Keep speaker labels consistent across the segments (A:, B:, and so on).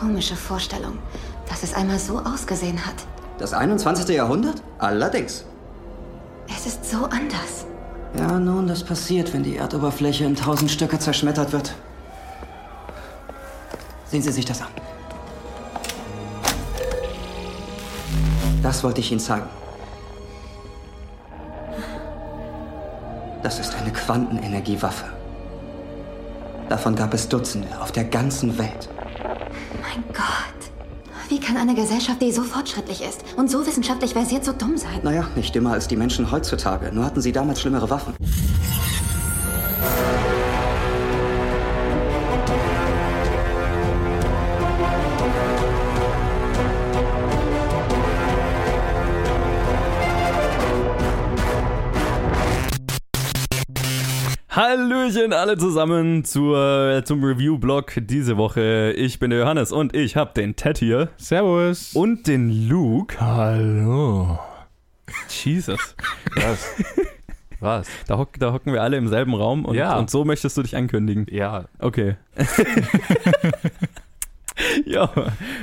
A: komische Vorstellung, dass es einmal so ausgesehen hat.
B: Das 21. Jahrhundert? Allerdings.
A: Es ist so anders.
B: Ja, nun, das passiert, wenn die Erdoberfläche in tausend Stücke zerschmettert wird. Sehen Sie sich das an. Das wollte ich Ihnen zeigen. Das ist eine Quantenenergiewaffe. Davon gab es Dutzende auf der ganzen Welt.
A: Kann eine Gesellschaft, die so fortschrittlich ist und so wissenschaftlich versiert, so dumm sein?
B: Naja, nicht immer als die Menschen heutzutage. Nur hatten sie damals schlimmere Waffen.
C: Hallöchen alle zusammen zur, zum Review-Blog diese Woche. Ich bin der Johannes und ich habe den Ted hier.
D: Servus.
C: Und den Luke.
D: Hallo.
C: Jesus.
D: Was? Was?
C: Da, hock, da hocken wir alle im selben Raum und,
D: Ja.
C: und so möchtest du dich ankündigen.
D: Ja.
C: Okay. ja,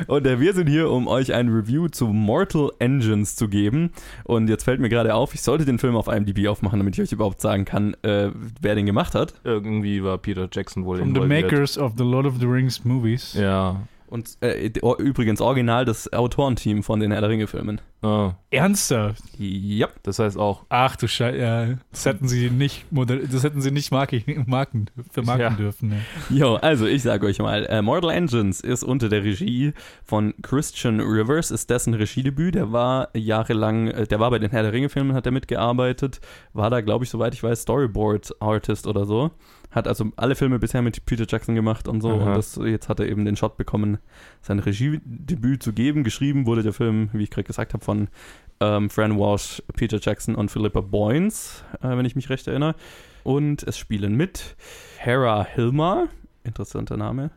C: und äh, wir sind hier, um euch ein Review zu Mortal Engines zu geben. Und jetzt fällt mir gerade auf, ich sollte den Film auf IMDb aufmachen, damit ich euch überhaupt sagen kann, äh, wer den gemacht hat.
D: Irgendwie war Peter Jackson wohl
E: From the
D: involviert.
E: makers of the Lord of the Rings movies.
D: Ja.
C: Und äh, übrigens original das Autorenteam von den Herr der Ringe-Filmen.
D: Ah,
E: Ernsthaft?
C: Ja.
D: das heißt auch,
E: Ach du Scheiße, ja, das hätten sie nicht, moder das hätten sie nicht marken, marken, vermarkten
D: Ja.
E: dürfen. Ne.
C: Jo, also ich sage euch mal, äh, Mortal Engines ist unter der Regie von Christian Rivers, ist dessen Regiedebüt. Der war jahrelang, äh, der war bei den Herr der Ringe-Filmen, hat er mitgearbeitet, war da, glaube ich, soweit ich weiß, Storyboard-Artist oder so. Hat also alle Filme bisher mit Peter Jackson gemacht und so.
D: Aha.
C: Und das, jetzt hat er eben den Shot bekommen, sein Regiedebüt zu geben. Geschrieben wurde der Film, wie ich gerade gesagt habe, von ähm, Fran Walsh, Peter Jackson und Philippa Boyens, äh, wenn ich mich recht erinnere. Und es spielen mit Hera Hilmar, interessanter Name,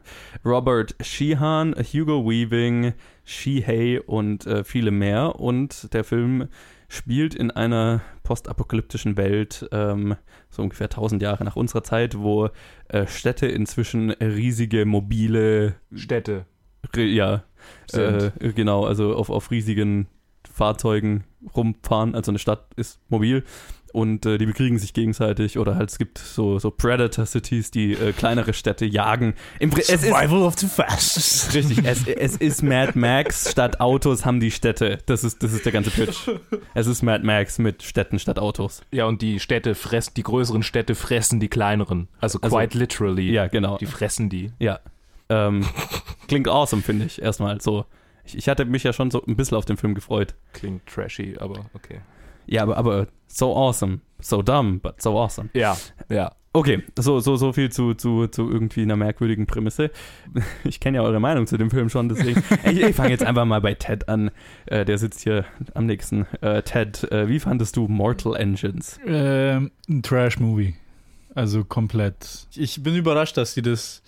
C: Robert Sheehan, Hugo Weaving, Shihei und äh, viele mehr. Und der Film spielt in einer postapokalyptischen Welt, ähm, so ungefähr 1000 Jahre nach unserer Zeit, wo äh, Städte inzwischen riesige mobile,
D: Städte.
C: Re- ja, äh, genau, also auf, auf riesigen Fahrzeugen rumfahren. Also eine Stadt ist mobil und äh, die bekriegen sich gegenseitig oder halt es gibt so, so Predator-Cities, die äh, kleinere Städte jagen. Im, es ist,
E: of the fastest.
C: richtig, es, es ist Mad Max statt Autos haben die Städte. Das ist, das ist der ganze Pitch. Es ist Mad Max mit Städten statt Autos.
D: Ja, und die Städte fressen, die größeren Städte fressen die kleineren. Also,
C: Also-
D: quite literally.
C: Ja, genau.
D: Die fressen die.
C: Ja. Ähm, klingt awesome, finde ich, erstmal so. Ich, ich hatte mich ja schon so ein bisschen auf den Film gefreut.
D: Klingt trashy, aber okay.
C: Ja, aber, aber so awesome. So dumb, but so awesome.
D: Ja, ja.
C: Okay, so, so, so viel zu, zu, zu irgendwie einer merkwürdigen Prämisse. Ich kenne ja eure Meinung zu dem Film schon, deswegen. ich ich fange jetzt einfach mal bei Ted an. Äh, der sitzt hier am nächsten. Äh, Ted, äh, wie fandest du Mortal Engines?
E: Ähm, ein Trash-Movie. Also komplett. Ich bin überrascht, dass sie das.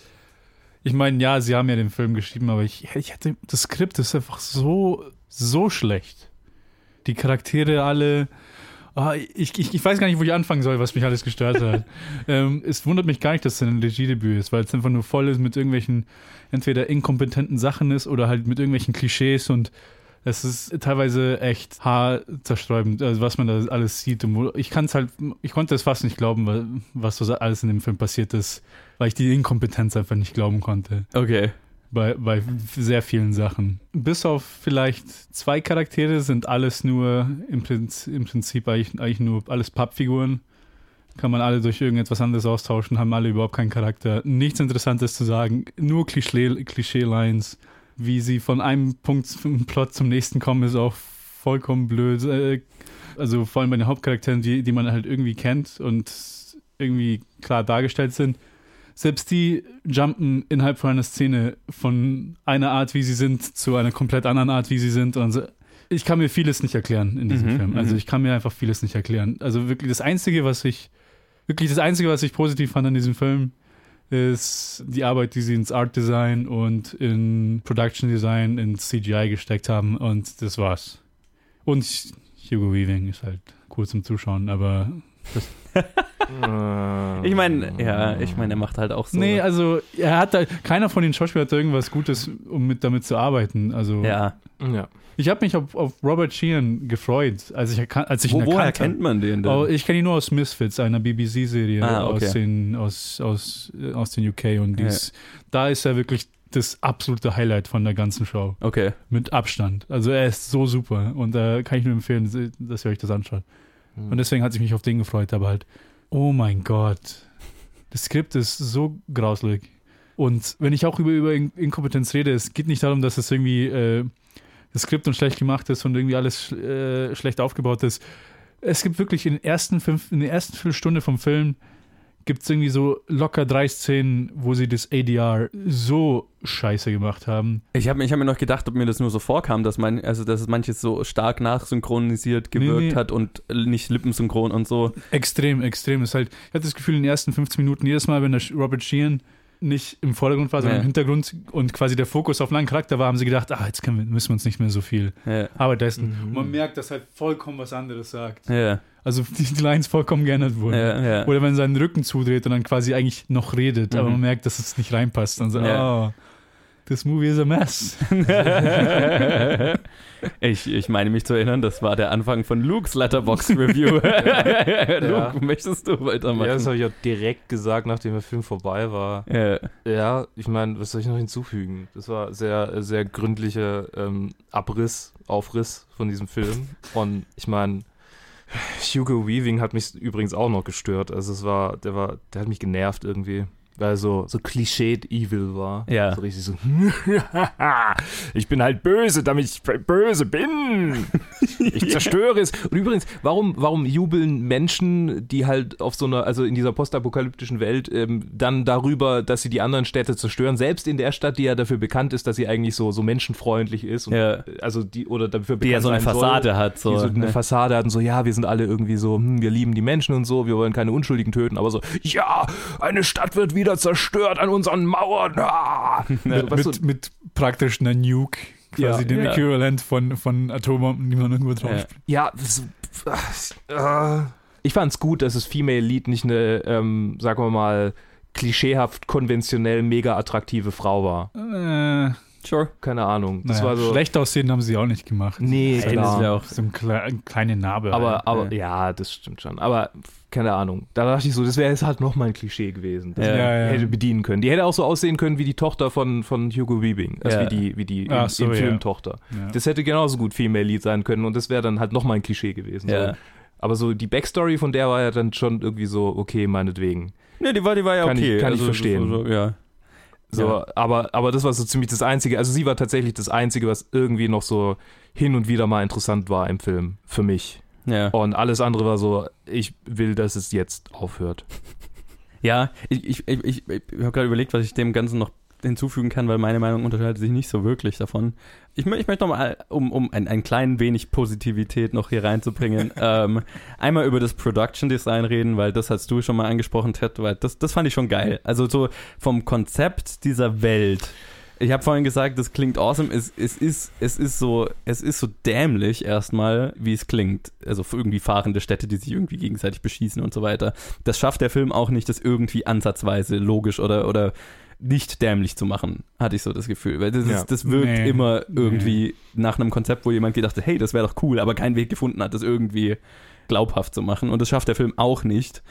E: Ich meine, ja, sie haben ja den Film geschrieben, aber ich, ich hätte. Das Skript ist einfach so, so schlecht. Die Charaktere alle. Ah, ich, ich, ich weiß gar nicht, wo ich anfangen soll, was mich alles gestört hat. ähm, es wundert mich gar nicht, dass es ein Regiedebüt ist, weil es einfach nur voll ist mit irgendwelchen, entweder inkompetenten Sachen ist oder halt mit irgendwelchen Klischees und es ist teilweise echt haarzersträubend, also was man da alles sieht. Und wo, ich kann es halt, ich konnte es fast nicht glauben, wa- was so alles in dem Film passiert ist, weil ich die Inkompetenz einfach nicht glauben konnte.
C: Okay.
E: Bei, bei sehr vielen Sachen. Bis auf vielleicht zwei Charaktere sind alles nur im Prinzip, im Prinzip eigentlich, eigentlich nur alles Pappfiguren. Kann man alle durch irgendetwas anderes austauschen, haben alle überhaupt keinen Charakter. Nichts Interessantes zu sagen, nur Klischee- Klischee-Lines. Wie sie von einem Punkt im Plot zum nächsten kommen, ist auch vollkommen blöd. Äh, Also vor allem bei den Hauptcharakteren, die, die man halt irgendwie kennt und irgendwie klar dargestellt sind selbst die jumpen innerhalb von einer Szene von einer Art, wie sie sind, zu einer komplett anderen Art, wie sie sind. Und so. Ich kann mir vieles nicht erklären in diesem
C: Mhm,
E: Film. Also
C: mhm.
E: ich kann mir einfach vieles nicht erklären. Also wirklich das Einzige, was ich, wirklich das Einzige, was ich positiv fand an diesem Film, ist die Arbeit, die sie ins Art Design und in Production Design, in CGI gesteckt haben. Und das war's. Und Hugo Weaving ist halt cool zum Zuschauen, aber das,
C: Ich meine, ja, ich meine, er macht halt auch so.
E: Nee, also er hat da, keiner von den Schauspielern hat da irgendwas Gutes, um mit, damit zu arbeiten. Also
C: ja.
D: ja.
E: ich habe mich auf, auf Robert Sheehan gefreut, als ich, als ich
C: Wo,
E: ihn
C: woher
E: erkannt
C: kennt man den denn?
E: Oh, ich kenne ihn nur aus Misfits, einer BBC-Serie
C: Ah, okay.
E: aus, den, aus, aus, äh, aus den UK. Und dies, da ist er wirklich das absolute Highlight von der ganzen Show.
C: okay.
E: Mit Abstand. Also er ist so super. Und da kann ich nur empfehlen, dass ihr euch das anschaut. Und deswegen hat sich mich auf den gefreut, aber halt, oh mein Gott. Das Skript ist so grauslig. Und wenn ich auch über, über In- Inkompetenz rede, es geht nicht darum, dass es irgendwie äh, das Skript und schlecht gemacht ist und irgendwie alles sch- äh, schlecht aufgebaut ist. Es gibt wirklich in, ersten fünf, in der ersten Viertelstunde vom Film gibt es irgendwie so locker drei Szenen, wo sie das ADR so scheiße gemacht haben.
C: Ich habe ich hab mir noch gedacht, ob mir das nur so vorkam, dass man, also dass es manches so stark nachsynchronisiert gewirkt
E: Nee, nee.
C: hat und nicht lippensynchron und so.
E: Extrem, extrem. Ist halt, ich hatte das Gefühl, in den ersten 15 Minuten, jedes Mal, wenn der Robert Sheehan nicht im Vordergrund war, sondern
C: Ja.
E: im Hintergrund und quasi der Fokus auf einen anderen Charakter war, haben sie gedacht, ah, jetzt können wir, müssen wir uns nicht mehr so viel
C: Ja.
E: Arbeit leisten. Und man merkt, dass halt vollkommen was anderes sagt.
C: Ja,
E: Also die, die Lines vollkommen geändert wurden.
C: ja, ja.
E: Oder wenn er seinen Rücken zudreht und dann quasi eigentlich noch redet, aber
C: Mhm.
E: man merkt, dass es nicht reinpasst. Dann so,
C: Ja.
E: oh, this movie is a mess.
C: ich, ich meine mich zu erinnern, das war der Anfang von Luke's Letterbox Review. Luke, möchtest du weitermachen?
D: Ja, das habe ich auch direkt gesagt, nachdem der Film vorbei war.
C: ja.
D: Ja, ich meine, was soll ich noch hinzufügen? Das war sehr, sehr gründlicher ähm, Abriss, Aufriss von diesem Film. Und ich meine, Hugo Weaving hat mich übrigens auch noch gestört. Also es war, der war, der hat mich genervt irgendwie. Weil so, so cliched evil war.
C: Ja.
D: So richtig so, ich bin halt böse, damit ich böse bin. Ich zerstöre es. Und übrigens, warum, warum jubeln Menschen, die halt auf so einer, also in dieser postapokalyptischen Welt, ähm, dann darüber, dass sie die anderen Städte zerstören, selbst in der Stadt, die ja dafür bekannt ist, dass sie eigentlich so, so menschenfreundlich ist und
C: Ja.
D: also die oder dafür
C: Die ja
D: bekannt
C: so eine Fassade
D: soll,
C: hat. So,
D: die so eine
C: ne?
D: Fassade hatten, so, ja, wir sind alle irgendwie so, hm, wir lieben die Menschen und so, wir wollen keine Unschuldigen töten, aber so, ja, eine Stadt wird wieder zerstört an unseren Mauern. Ah. Du,
E: mit, mit praktisch einer Nuke, quasi
D: Ja.
E: dem
C: Ja.
E: Äquivalent von, von Atombomben, die man irgendwo drauf
C: Ja.
E: spielt.
D: Ja, das, äh, ich fand's gut, dass das Female Lead nicht eine, ähm, sagen wir mal, klischeehaft, konventionell, mega attraktive Frau war.
E: Äh,
C: Sure.
D: Keine Ahnung. Das
E: naja,
D: war so.
E: schlecht aussehen haben sie auch nicht gemacht.
D: Nee,
C: Ey,
D: klar.
C: das wäre auch
E: So ein kle kleine Narbe.
D: aber,
E: halt.
D: aber ja, das stimmt schon. Aber keine Ahnung. Da dachte ich so, das wäre jetzt halt nochmal ein Klischee gewesen. Das
C: Ja.
E: ja, ja.
D: hätte bedienen können. Die hätte auch so aussehen können wie die Tochter von, von Hugo Weaving. Also
C: Ja.
D: wie die, wie die
E: Ach
D: im,
E: so,
D: im
E: ja.
D: Film Tochter.
E: ja.
D: Das hätte genauso gut Female Lead sein können und das wäre dann halt nochmal ein Klischee gewesen.
C: Ja.
D: So. Aber so die Backstory von der war ja dann schon irgendwie so, okay, meinetwegen.
C: Ne, die war, die war ja
D: Kann ich-
C: okay.
D: kann ich
C: Also,
D: verstehen.
C: So, so, ja.
D: So,
C: Ja.
D: aber, aber das war so ziemlich das Einzige. Also sie war tatsächlich das Einzige, was irgendwie noch so hin und wieder mal interessant war im Film. Für mich.
C: Ja.
D: Und alles andere war so, ich will, dass es jetzt aufhört.
C: Ja, ich, ich, ich, ich, ich habe gerade überlegt, was ich dem Ganzen noch hinzufügen kann, weil meine Meinung unterscheidet sich nicht so wirklich davon. Ich, ich möchte nochmal, um, um ein, ein klein wenig Positivität noch hier reinzubringen, ähm, einmal über das Production Design reden, weil das hast du schon mal angesprochen, Ted, weil das, das fand ich schon geil. Also so vom Konzept dieser Welt. Ich habe vorhin gesagt, das klingt awesome. Es, es, ist, es, ist so, es ist so dämlich erstmal, wie es klingt. Also für irgendwie fahrende Städte, die sich irgendwie gegenseitig beschießen und so weiter. Das schafft der Film auch nicht, das irgendwie ansatzweise logisch oder, oder nicht dämlich zu machen, hatte ich so das Gefühl. Weil das,
D: Ja.
C: ist, das wirkt
E: Nee.
C: immer irgendwie nach einem Konzept, wo jemand gedacht hat, hey, das wäre doch cool, aber keinen Weg gefunden hat, das irgendwie glaubhaft zu machen. Und das schafft der Film auch nicht.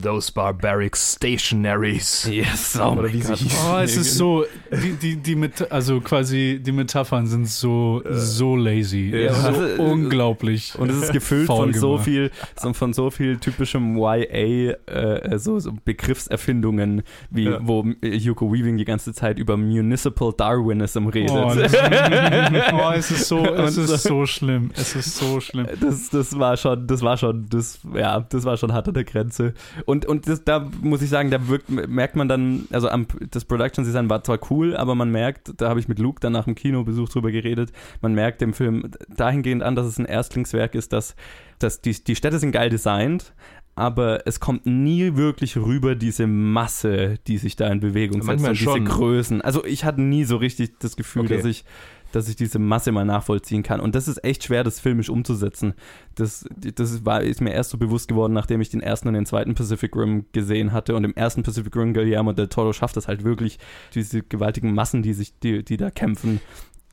D: Those barbaric stationaries.
C: Yes, oh
D: Oder wie sie hieß.
E: Oh, es ist so, die, die, die Met also quasi die Metaphern sind so, so lazy.
C: Ja,
E: so
C: und es-
E: unglaublich.
C: Und es ist gefüllt von so viel, von so viel typischem YA, äh, so, so Begriffserfindungen, wie
D: Ja.
C: wo äh, Hugo Weaving die ganze Zeit über Municipal Darwinism redet.
E: Oh, das, oh, es ist so, es ist
C: so-
E: so schlimm. Es ist so schlimm.
C: Das, das war schon, das war schon, das, ja, das war schon hart an der Grenze. Und, und das, da muss ich sagen, da wirkt, merkt man dann, also am, das Production Design war zwar cool, aber man merkt, da habe ich mit Luke dann nach dem Kinobesuch drüber geredet, man merkt dem Film dahingehend an, dass es ein Erstlingswerk ist, dass, dass die, die Städte sind geil designt, aber es kommt nie wirklich rüber diese Masse, die sich da in Bewegung setzt
D: Manchmal
C: und diese
D: schon.
C: Größen. Also ich hatte nie so richtig das Gefühl,
D: Okay.
C: dass ich dass ich diese Masse mal nachvollziehen kann. Und das ist echt schwer, das filmisch umzusetzen. Das, das war, ist mir erst so bewusst geworden, nachdem ich den ersten und den zweiten Pacific Rim gesehen hatte. Und im ersten Pacific Rim Guillermo del Toro schafft es halt wirklich, diese gewaltigen Massen, die sich, die, die da kämpfen,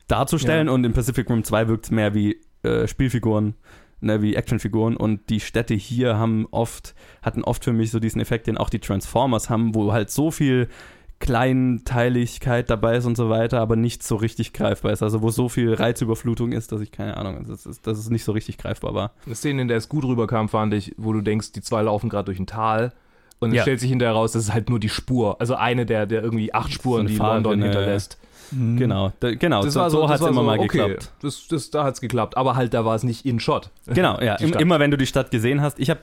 C: darzustellen. Und im Pacific Rim 2 wirkt es mehr wie äh, Spielfiguren ne, wie Actionfiguren und die Städte hier haben oft, hatten oft für mich so diesen Effekt, den auch die Transformers haben, wo halt so viel Kleinteiligkeit dabei ist und so weiter, aber nicht so richtig greifbar ist. Also wo so viel Reizüberflutung ist, dass ich keine Ahnung, dass es, dass es nicht so richtig greifbar war.
D: Eine Szene, in der es gut rüberkam, fand ich, wo du denkst, die zwei laufen gerade durch ein Tal und es
C: Ja.
D: stellt sich hinterher raus, das ist halt nur die Spur. Also eine der, der irgendwie acht Spuren, die
C: Fahrrinne,
D: London hinterlässt.
C: Genau, da, genau,
D: Das
C: so,
D: war
C: so,
D: das
C: hat es immer
D: so,
C: mal
D: okay,
C: geklappt.
D: Das, das, da hat es geklappt, aber halt da war es nicht in Shot.
C: Genau, ja. Im, immer wenn du die Stadt gesehen hast, ich hab,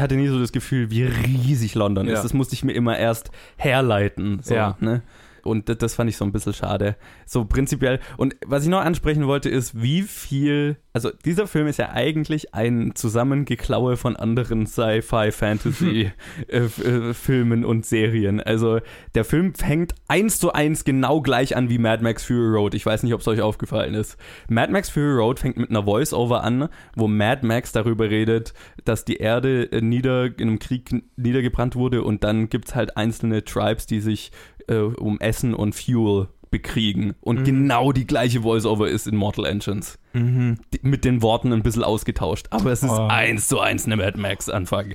C: hatte nie so das Gefühl, wie riesig London
D: Ja.
C: ist. Das musste ich mir immer erst herleiten. So,
D: Ja.
C: ne? Und das, das fand ich so ein bisschen schade. So prinzipiell. Und was ich noch ansprechen wollte, ist, wie viel. Also, dieser Film ist ja eigentlich ein Zusammengeklaue von anderen Sci-Fi-Fantasy-Filmen und Serien. Also, der Film fängt eins zu eins genau gleich an wie Mad Max Fury Road. Ich weiß nicht, ob es euch aufgefallen ist. Mad Max Fury Road fängt mit einer Voice-Over an, wo Mad Max darüber redet, dass die Erde äh, nieder, in einem Krieg niedergebrannt wurde und dann gibt es halt einzelne Tribes, die sich äh, um Essen und Fuel bekriegen. Und genau die gleiche Voice-Over ist in Mortal Engines. Die, mit den Worten ein bisschen ausgetauscht. Aber es ist
E: Oh.
C: eins zu eins eine Mad Max-Anfang.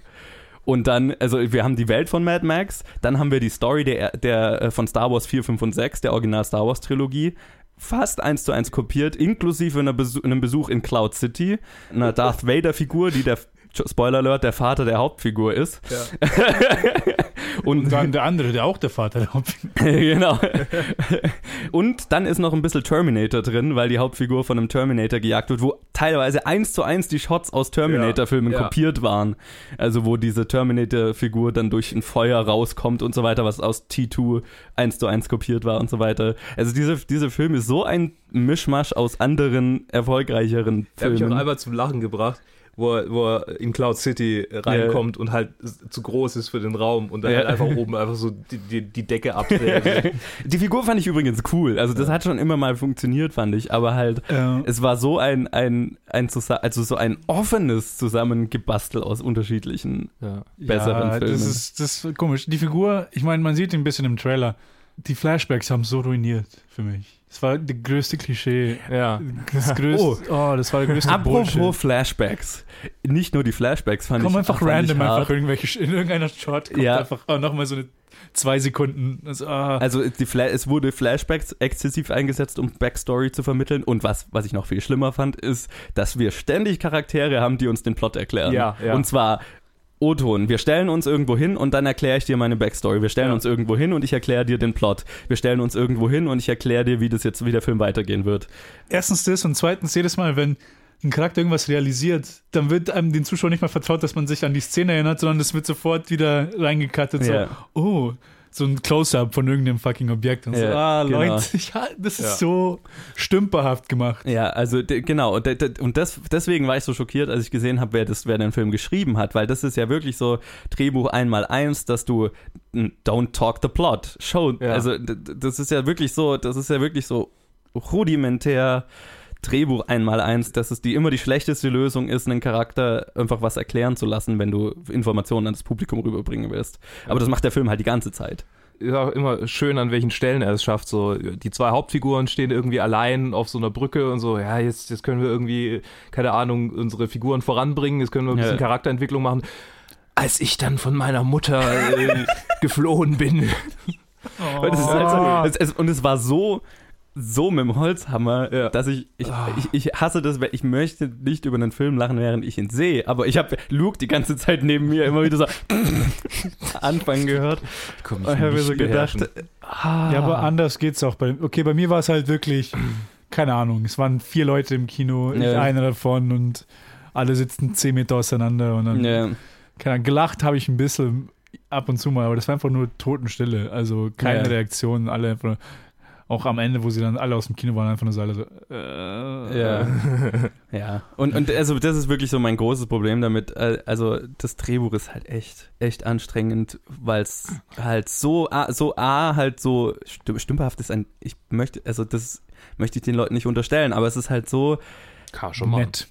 C: Und dann, also wir haben die Welt von Mad Max, dann haben wir die Story der, der äh, von Star Wars 4, 5 und 6, der Original Star Wars Trilogie, fast eins zu eins kopiert, inklusive einer Besu einem Besuch in Cloud City, einer Darth Vader-Figur, die der, Spoiler Alert, der Vater der Hauptfigur ist. und
E: Und dann der andere, der auch der Vater der Hauptfigur.
C: genau. Und dann ist noch ein bisschen Terminator drin, weil die Hauptfigur von einem Terminator gejagt wird, wo teilweise eins zu eins die Shots aus Terminator-Filmen
D: Ja, ja.
C: kopiert waren. Also wo diese Terminator-Figur dann durch ein Feuer rauskommt und so weiter, was aus T2 eins zu eins kopiert war und so weiter. Also diese, dieser Film ist so ein Mischmasch aus anderen erfolgreicheren
D: Der hat mich auch
C: Filmen.
D: einmal zum Lachen gebracht, wo er, wo er in Cloud City reinkommt und halt zu groß ist für den Raum und dann
C: Ja.
D: halt einfach oben einfach so die, die, die Decke abdreht.
C: Die Figur fand ich übrigens cool. Also das hat schon immer mal funktioniert, fand ich. Aber halt, es war so ein, ein, ein, also so ein offenes Zusammengebastel aus unterschiedlichen
D: ja.
C: besseren
E: ja,
C: Filmen.
E: Das ist, das ist komisch. Die Figur, ich meine, man sieht ihn ein bisschen im Trailer. Die Flashbacks haben so ruiniert für mich. Das war der größte Klischee.
D: ja.
E: Das größte, oh. das war der größte
C: Apropos
E: Bullshit.
C: Flashbacks. Nicht nur die Flashbacks fand
E: Kommen
C: ich
E: einfach random einfach irgendwelche, in irgendeiner Shot kommt
C: Ja.
E: einfach oh, nochmal so eine zwei Sekunden. Also, ah.
C: Also es wurde Flashbacks exzessiv eingesetzt, um Backstory zu vermitteln. Und was, was ich noch viel schlimmer fand, ist, dass wir ständig Charaktere haben, die uns den Plot erklären.
D: Ja, ja.
C: Und zwar O-Ton. Wir stellen uns irgendwo hin und dann erkläre ich dir meine Backstory. Wir stellen
D: Ja.
C: uns irgendwo hin und ich erkläre dir den Plot. Wir stellen uns irgendwo hin und ich erkläre dir, wie das jetzt, wie der Film weitergehen wird.
E: Erstens das und zweitens jedes Mal, wenn ein Charakter irgendwas realisiert, dann wird einem den Zuschauer nicht mal vertraut, dass man sich an die Szene erinnert, sondern es wird sofort wieder reingekattet. So,
C: Ja.
E: oh, so ein Close-up von irgendeinem fucking Objekt. Und so,
C: Ja,
E: ah,
C: genau.
E: Leute, ja, das ist
D: Ja.
E: so stümperhaft gemacht.
C: Ja, also genau, und, und das, deswegen war ich so schockiert, als ich gesehen habe, wer, das, wer den Film geschrieben hat, weil das ist ja wirklich so Drehbuch einmal eins, dass du don't talk the plot, show, also das ist ja wirklich so, das ist ja wirklich so rudimentär Drehbuch einmal eins, dass es die immer die schlechteste Lösung ist, einen Charakter einfach was erklären zu lassen, wenn du Informationen an das Publikum rüberbringen willst. Aber das macht der Film halt die ganze Zeit.
D: ist auch immer schön, an welchen Stellen er es schafft. So, die zwei Hauptfiguren stehen irgendwie allein auf so einer Brücke und so, ja, jetzt, jetzt können wir irgendwie, keine Ahnung, unsere Figuren voranbringen, jetzt können wir ein bisschen
C: Ja.
D: Charakterentwicklung machen. Als ich dann von meiner Mutter äh, geflohen bin.
C: Und es, ist halt so, es, es, und es war so, so mit dem Holzhammer,
D: Ja.
C: dass ich ich, ich, ich hasse das, weil ich möchte nicht über einen Film lachen, während ich ihn sehe. Aber ich habe Luke die ganze Zeit neben mir immer wieder so anfangen gehört.
D: Komm,
C: Und ich habe mir so gedacht, ah,
E: Ja, aber anders geht's auch. Bei, okay, bei mir war es halt wirklich, keine Ahnung, es waren vier Leute im Kino, ich
C: Ja.
E: einer davon und alle sitzen zehn Meter auseinander und dann,
C: ja,
E: keine Ahnung, gelacht habe ich ein bisschen ab und zu mal, aber das war einfach nur Totenstille, also keine
C: Ja.
E: Reaktion, alle einfach nur, Auch am Ende, wo sie dann alle aus dem Kino waren, einfach nur so alle so, äh,
C: Ja. ja. Und, und also das ist wirklich so mein großes Problem damit. Äh, Also das Drehbuch ist halt echt, echt anstrengend, weil es halt so, A- so A halt so stümperhaft ist. Ein, ich möchte, also das möchte ich den Leuten nicht unterstellen, aber es ist halt so,
D: schon mal.
E: nett.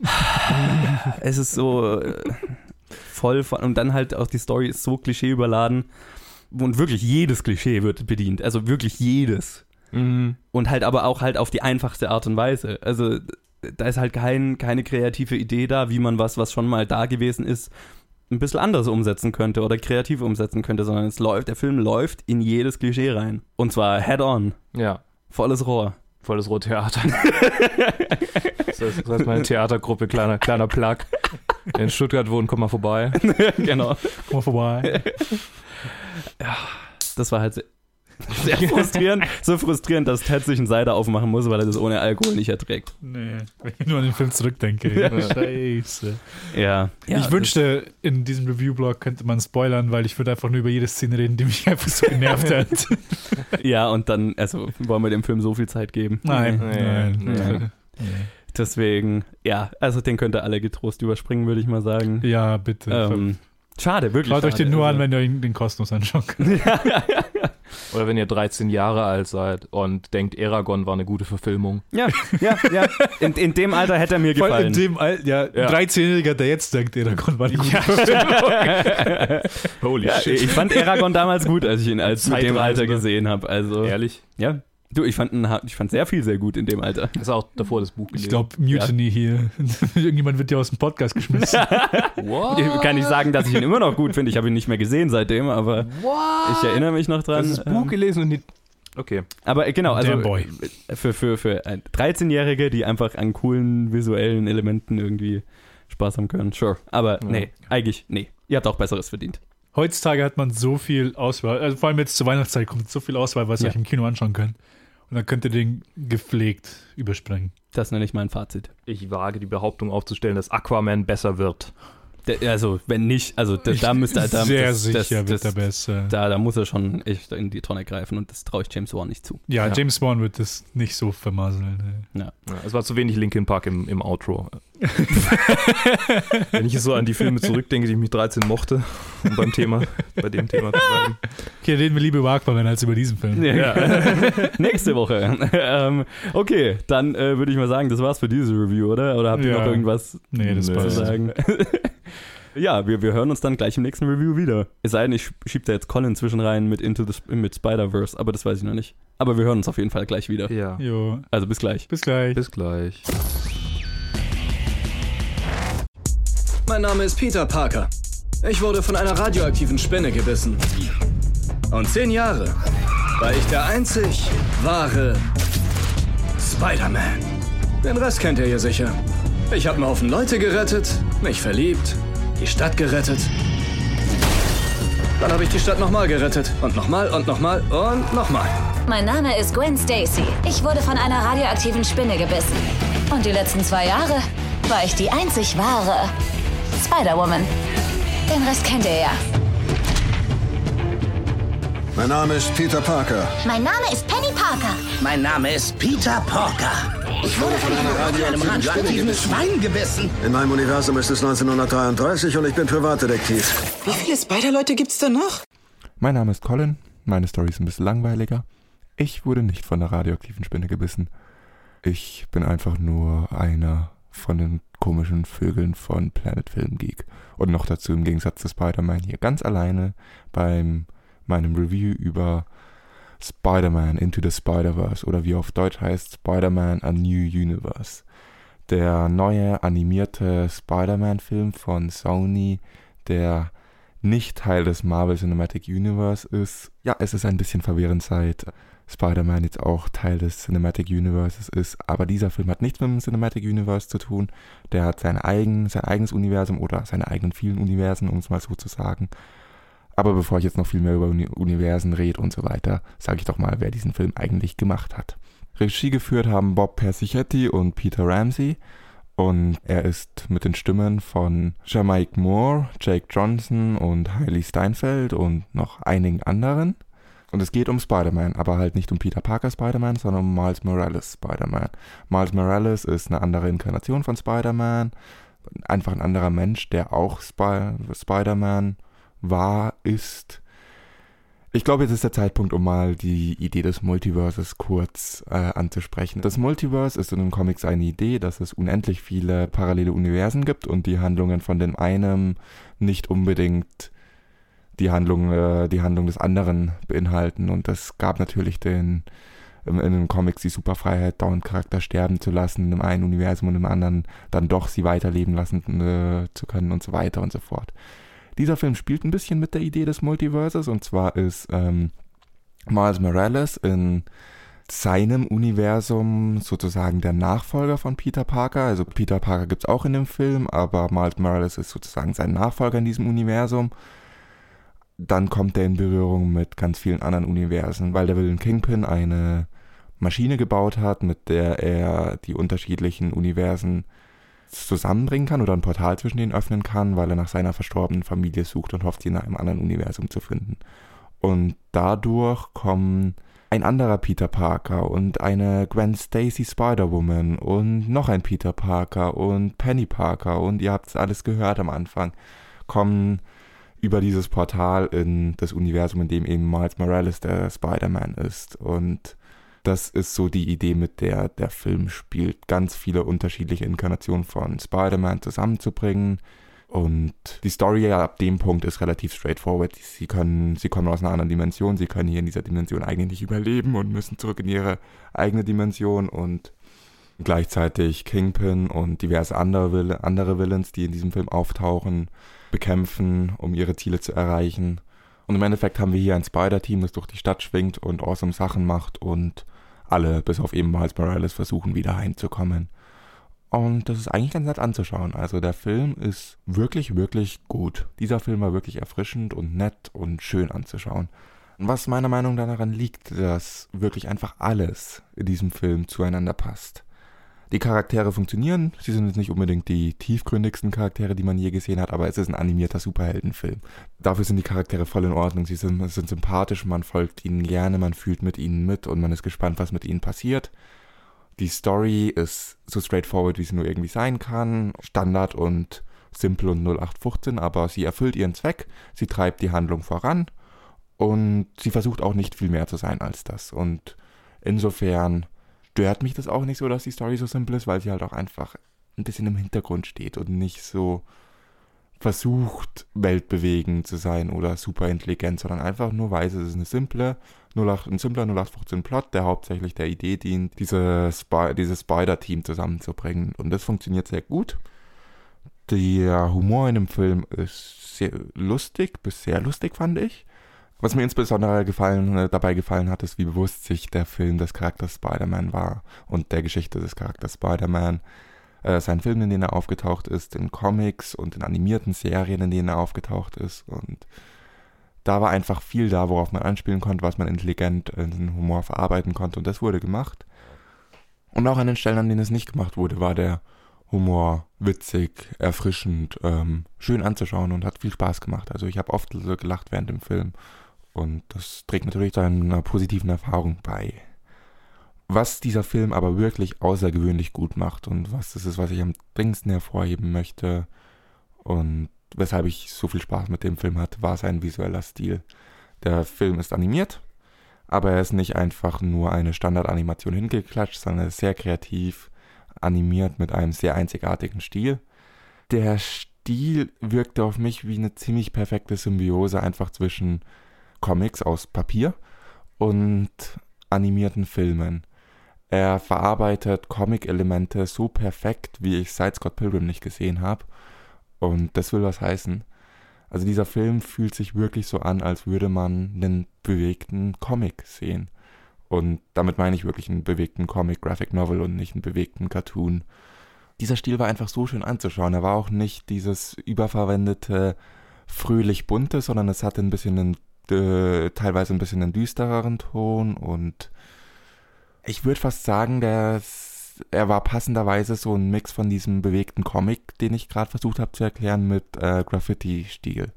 C: es ist so äh, voll von, und dann halt auch die Story ist so Klischee überladen und wirklich jedes Klischee wird bedient. Also wirklich jedes.
D: Mhm.
C: Und halt aber auch halt auf die einfachste Art und Weise. Also da ist halt kein, keine kreative Idee da, wie man was, was schon mal da gewesen ist, ein bisschen anders umsetzen könnte oder kreativ umsetzen könnte, sondern es läuft, der Film läuft in jedes Klischee rein. Und zwar head on.
D: Ja,
C: Volles Rohr.
D: volles Rohtheater. das, heißt, das heißt meine Theatergruppe, kleiner, kleiner Plug. In Stuttgart wohnt, komm mal vorbei.
C: genau.
E: Komm mal vorbei.
C: Das war halt sehr, frustrierend. so frustrierend, dass Ted sich einen Cider aufmachen muss, weil er das ohne Alkohol nicht erträgt.
E: Nee, wenn ich nur an den Film zurückdenke. Scheiße.
C: Ja. ja
E: ich wünschte, in diesem Review-Blog könnte man spoilern, weil ich würde einfach nur über jede Szene reden, die mich einfach so genervt hat.
C: Ja, und dann, also wollen wir dem Film so viel Zeit geben.
E: Nein,
D: Nee,
E: nein.
D: nee.
E: nein.
C: Deswegen, ja, also den könnt ihr alle getrost überspringen, würde ich mal sagen.
E: Ja, bitte.
C: Ähm, schade, wirklich.
E: Schaut euch
C: schade.
E: den nur an,
C: Also-
E: wenn ihr ihn den kostenlos anschauen könnt.
D: Oder wenn ihr 13 Jahre alt seid und denkt, Eragon war eine gute Verfilmung.
C: Ja, ja, ja. In, in dem Alter hätte er mir
E: Vor allem
C: gefallen.
E: in dem Alter, ja,
D: Ja.
E: 13-Jähriger, der jetzt denkt, Eragon war die gute
D: Holy
C: ja, ich fand Aragon damals gut, als ich ihn als mit dem. Alter gesehen habe. Also,
D: Ehrlich?
C: ja. Du, ich fand, ich fand sehr viel sehr gut in dem Alter.
D: Ist auch davor das Buch
E: Ich
D: gelesen.
E: glaube, Mutiny hier. Irgendjemand wird ja aus dem Podcast geschmissen.
D: What?
C: Ich kann nicht sagen, dass ich ihn immer noch gut finde. Ich habe ihn nicht mehr gesehen seitdem, aber
D: What?
C: ich erinnere mich noch dran.
D: Das Buch
C: Ähm,
D: gelesen und nicht. Okay.
C: aber äh, genau, also
E: boy.
C: für, für, für ein 13-Jährige, die einfach an coolen visuellen Elementen irgendwie Spaß haben können, sure. Aber
D: Ja.
C: nee, eigentlich, nee. Ihr habt auch Besseres verdient.
E: Heutzutage hat man so viel Auswahl. Also vor allem jetzt zur Weihnachtszeit kommt so viel Auswahl, was ihr
C: Ja.
E: euch im Kino anschauen könnt. Und dann könnt ihr den gepflegt überspringen.
C: Das nenne ich mein Fazit.
D: Ich wage die Behauptung aufzustellen, dass Aquaman besser wird.
C: Der, also, wenn nicht, also da, da müsste er da,
E: Sehr
C: das,
E: sicher
C: das,
E: wird
C: das,
E: er besser.
C: Da, da muss er schon echt in die Tonne greifen und das traue ich James Wan nicht zu.
E: ja,
C: Ja.
E: James Wan wird das nicht so vermasseln.
D: Ja, es war zu wenig Linkin Park im, im Outro. Wenn ich jetzt so an die Filme zurückdenke, die ich mit 13 mochte, um beim Thema, bei dem Thema zu bleiben.
E: Okay, reden wir lieber über Aquaman als über diesen Film.
C: Ja. Nächste Woche. ähm, okay, dann äh, würde ich mal sagen, das war's für diese Review, oder? Oder habt ihr
E: Ja.
C: noch irgendwas
E: Nee, das
C: zu sagen? ja, wir, wir hören uns dann gleich im nächsten Review wieder. Es sei denn, ich schieb da jetzt Colin zwischen rein mit Into the mit Spider-Verse, aber das weiß ich noch nicht. Aber wir hören uns auf jeden Fall gleich wieder.
D: Ja.
E: Jo,
C: Also bis gleich.
E: bis gleich.
D: Bis gleich.
F: Mein Name ist Peter Parker. Ich wurde von einer radioaktiven Spinne gebissen. Und zehn Jahre war ich der einzig wahre Spider-Man. Den Rest kennt ihr ja sicher. Ich habe einen Haufen Leute gerettet, mich verliebt, die Stadt gerettet. Dann habe ich die Stadt nochmal gerettet. Und nochmal und nochmal und nochmal.
G: Mein Name ist Gwen Stacy. Ich wurde von einer radioaktiven Spinne gebissen. Und die letzten zwei Jahre war ich die einzig wahre Spider-Woman. Den Rest kennt ihr ja.
H: Mein Name ist Peter Parker.
G: Mein Name ist Penny Parker.
I: Mein Name ist Peter Porker. Ich wurde von einer radioaktiven, radioaktiven Schwein gebissen.
H: In meinem Universum ist es 1933 und ich bin Privatdetektiv.
I: Wie viele Spider-Leute gibt's denn noch?
J: Mein Name ist Colin. Meine Story ist ein bisschen langweiliger. Ich wurde nicht von der radioaktiven Spinne gebissen. Ich bin einfach nur einer von den komischen Vögeln von Planet Film Geek. Und noch dazu im Gegensatz zu Spider-Man hier ganz alleine beim meinem Review über Spider-Man Into the Spider-Verse oder wie auf Deutsch heißt Spider-Man A New Universe. Der neue animierte Spider-Man-Film von Sony, der nicht Teil des Marvel Cinematic Universe ist. Ja, es ist ein bisschen verwirrend seit Spider-Man jetzt auch Teil des Cinematic Universes ist, aber dieser Film hat nichts mit dem Cinematic Universe zu tun. Der hat sein, eigen, sein eigenes Universum oder seine eigenen vielen Universen, um es mal so zu sagen. Aber bevor ich jetzt noch viel mehr über Uni Universen rede und so weiter, sage ich doch mal, wer diesen Film eigentlich gemacht hat. Regie geführt haben Bob Persichetti und Peter Ramsey und er ist mit den Stimmen von Jamaik Moore, Jake Johnson und Hailey Steinfeld und noch einigen anderen Und es geht um Spider-Man, aber halt nicht um Peter Parker Spider-Man, sondern um Miles Morales Spider-Man. Miles Morales ist eine andere Inkarnation von Spider-Man, einfach ein anderer Mensch, der auch Sp Spider-Man war, ist. Ich glaube, jetzt ist der Zeitpunkt, um mal die Idee des Multiverses kurz äh, anzusprechen. Das Multiverse ist in den Comics eine Idee, dass es unendlich viele parallele Universen gibt und die Handlungen von dem einen nicht unbedingt die Handlung, äh, die Handlung des anderen beinhalten. Und das gab natürlich den in, den Comics die Superfreiheit, dauernd Charakter sterben zu lassen, in dem einen Universum und im anderen dann doch sie weiterleben lassen äh, zu können und so weiter und so fort. Dieser Film spielt ein bisschen mit der Idee des Multiverses und zwar ist ähm, Miles Morales in seinem Universum sozusagen der Nachfolger von Peter Parker. Also Peter Parker gibt es auch in dem Film, aber Miles Morales ist sozusagen sein Nachfolger in diesem Universum. Dann kommt er in Berührung mit ganz vielen anderen Universen, weil der Villain Kingpin eine Maschine gebaut hat, mit der er die unterschiedlichen Universen zusammenbringen kann oder ein Portal zwischen denen öffnen kann, weil er nach seiner verstorbenen Familie sucht und hofft, sie in einem anderen Universum zu finden. Und dadurch kommen ein anderer Peter Parker und eine Gwen Stacy Spider-Woman und noch ein Peter Parker und Penny Parker und ihr habt es alles gehört am Anfang, kommen über dieses Portal in das Universum, in dem eben Miles Morales der Spider-Man ist. Und das ist so die Idee, mit der der Film spielt, ganz viele unterschiedliche Inkarnationen von Spider-Man zusammenzubringen. Und die Story ab dem Punkt ist relativ straightforward. Sie können, sie kommen aus einer anderen Dimension, sie können hier in dieser Dimension eigentlich nicht überleben und müssen zurück in ihre eigene Dimension und gleichzeitig Kingpin und diverse andere, andere Villains, die in diesem Film auftauchen, bekämpfen, um ihre Ziele zu erreichen. Und im Endeffekt haben wir hier ein Spider-Team, das durch die Stadt schwingt und awesome Sachen macht und alle, bis auf eben Miles Morales, versuchen wieder heimzukommen. Und das ist eigentlich ganz nett anzuschauen. Also der Film ist wirklich, wirklich gut. Dieser Film war wirklich erfrischend und nett und schön anzuschauen. Was meiner Meinung nach daran liegt, dass wirklich einfach alles in diesem Film zueinander passt. Die Charaktere funktionieren, sie sind jetzt nicht unbedingt die tiefgründigsten Charaktere, die man je gesehen hat, aber es ist ein animierter Superheldenfilm. Dafür sind die Charaktere voll in Ordnung, sie sind, sind sympathisch, man folgt ihnen gerne, man fühlt mit ihnen mit und man ist gespannt, was mit ihnen passiert. Die Story ist so straightforward, wie sie nur irgendwie sein kann, Standard und simpel und 0815, aber sie erfüllt ihren Zweck, sie treibt die Handlung voran und sie versucht auch nicht viel mehr zu sein als das. Und insofern stört mich das auch nicht so, dass die Story so simpel ist, weil sie halt auch einfach ein bisschen im Hintergrund steht und nicht so versucht, weltbewegend zu sein oder super intelligent, sondern einfach nur weiß, es ist eine simple 08, ein simpler 0815 Plot, der hauptsächlich der Idee dient, diese Spy, dieses Spider-Team zusammenzubringen. Und das funktioniert sehr gut. Der Humor in dem Film ist sehr lustig, bis sehr lustig, fand ich. Was mir insbesondere gefallen, äh, dabei gefallen hat, ist, wie bewusst sich der Film des Charakters Spider-Man war und der Geschichte des Charakters Spider-Man. Äh, sein Film, in dem er aufgetaucht ist, in Comics und in animierten Serien, in denen er aufgetaucht ist. Und da war einfach viel da, worauf man anspielen konnte, was man intelligent in den Humor verarbeiten konnte. Und das wurde gemacht. Und auch an den Stellen, an denen es nicht gemacht wurde, war der Humor witzig, erfrischend, ähm, schön anzuschauen und hat viel Spaß gemacht. Also ich habe oft gelacht während dem Film. Und das trägt natürlich zu einer positiven Erfahrung bei. Was dieser Film aber wirklich außergewöhnlich gut macht und was das ist, was ich am dringendsten hervorheben möchte und weshalb ich so viel Spaß mit dem Film hatte, war sein visueller Stil. Der Film ist animiert, aber er ist nicht einfach nur eine Standardanimation hingeklatscht, sondern er ist sehr kreativ animiert mit einem sehr einzigartigen Stil. Der Stil wirkte auf mich wie eine ziemlich perfekte Symbiose einfach zwischen Comics aus Papier und animierten Filmen. Er verarbeitet Comic-Elemente so perfekt, wie ich seit Scott Pilgrim nicht gesehen habe. Und das will was heißen. Also dieser Film fühlt sich wirklich so an, als würde man einen bewegten Comic sehen. Und damit meine ich wirklich einen bewegten Comic, Graphic Novel und nicht einen bewegten Cartoon. Dieser Stil war einfach so schön anzuschauen. Er war auch nicht dieses überverwendete, fröhlich bunte, sondern es hatte ein bisschen einen äh, teilweise ein bisschen einen düstereren Ton und ich würde fast sagen, dass er war passenderweise so ein Mix von diesem bewegten Comic, den ich gerade versucht habe zu erklären, mit äh, Graffiti-Stil.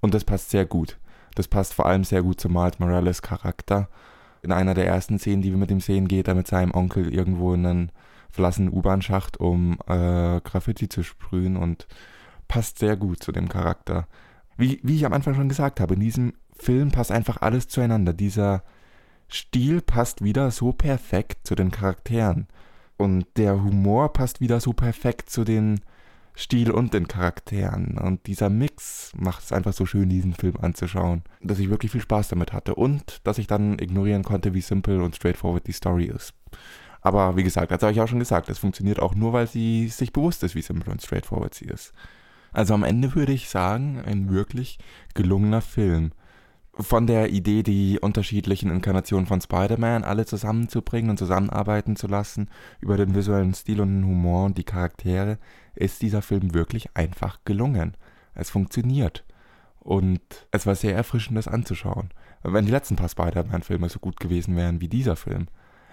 J: Und das passt sehr gut. Das passt vor allem sehr gut zu Miles Morales Charakter. In einer der ersten Szenen, die wir mit ihm sehen, geht er mit seinem Onkel irgendwo in einen verlassenen U-Bahn-Schacht, um äh, Graffiti zu sprühen und passt sehr gut zu dem Charakter. Wie, wie ich am Anfang schon gesagt habe, in diesem Film passt einfach alles zueinander. Dieser Stil passt wieder so perfekt zu den Charakteren. Und der Humor passt wieder so perfekt zu den Stil und den Charakteren. Und dieser Mix macht es einfach so schön, diesen Film anzuschauen, dass ich wirklich viel Spaß damit hatte und dass ich dann ignorieren konnte, wie simpel und straightforward die Story ist. Aber wie gesagt, das habe ich auch schon gesagt, es funktioniert auch nur, weil sie sich bewusst ist, wie simpel und straightforward sie ist. Also am Ende würde ich sagen, ein wirklich gelungener Film von der Idee, die unterschiedlichen Inkarnationen von Spider-Man alle zusammenzubringen und zusammenarbeiten zu lassen, über den visuellen Stil und den Humor und die Charaktere, ist dieser Film wirklich einfach gelungen. Es funktioniert. Und es war sehr erfrischend, das anzuschauen. Wenn die letzten paar Spider-Man-Filme so gut gewesen wären wie dieser Film,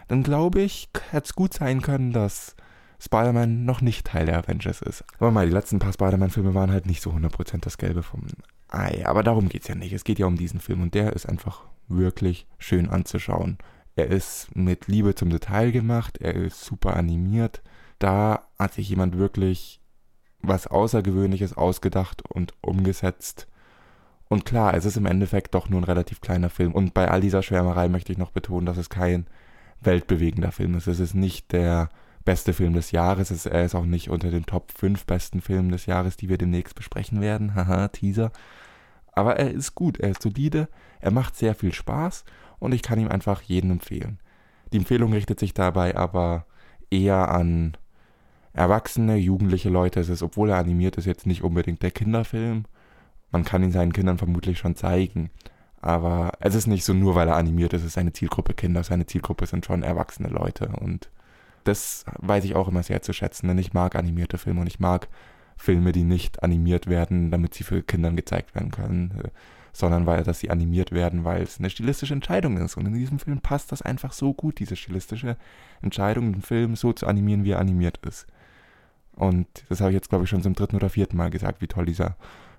J: dann glaube ich, hätte es gut sein können, dass Spider-Man noch nicht Teil der Avengers ist. Aber mal, die letzten paar Spider-Man-Filme waren halt nicht so 100% das Gelbe vom Ei. Aber darum geht es ja nicht. Es geht ja um diesen Film und der ist einfach wirklich schön anzuschauen. Er ist mit Liebe zum Detail gemacht, er ist super animiert. Da hat sich jemand wirklich was Außergewöhnliches ausgedacht und umgesetzt. Und klar, es ist im Endeffekt doch nur ein relativ kleiner Film. Und bei all dieser Schwärmerei möchte ich noch betonen, dass es kein weltbewegender Film ist. Es ist nicht der beste Film des Jahres. Er ist auch nicht unter den Top 5 besten Filmen des Jahres, die wir demnächst besprechen werden. Haha, Teaser. Aber er ist gut, er ist solide, er macht sehr viel Spaß und ich kann ihm einfach jeden empfehlen. Die Empfehlung richtet sich dabei aber eher an erwachsene, jugendliche Leute. Es ist, obwohl er animiert ist, jetzt nicht unbedingt der Kinderfilm. Man kann ihn seinen Kindern vermutlich schon zeigen. Aber es ist nicht so nur, weil er animiert ist, es ist seine Zielgruppe Kinder. Seine Zielgruppe sind schon erwachsene Leute. Und das weiß ich auch immer sehr zu schätzen, denn ich mag animierte Filme und ich mag Filme, die nicht animiert werden, damit sie für Kindern gezeigt werden können, äh, sondern weil dass sie animiert werden, weil es eine stilistische Entscheidung ist. Und in diesem Film passt das einfach so gut, diese stilistische Entscheidung, den Film so zu animieren, wie er animiert ist. Und das habe ich jetzt, glaube ich, schon zum dritten oder vierten Mal gesagt, wie toll dieser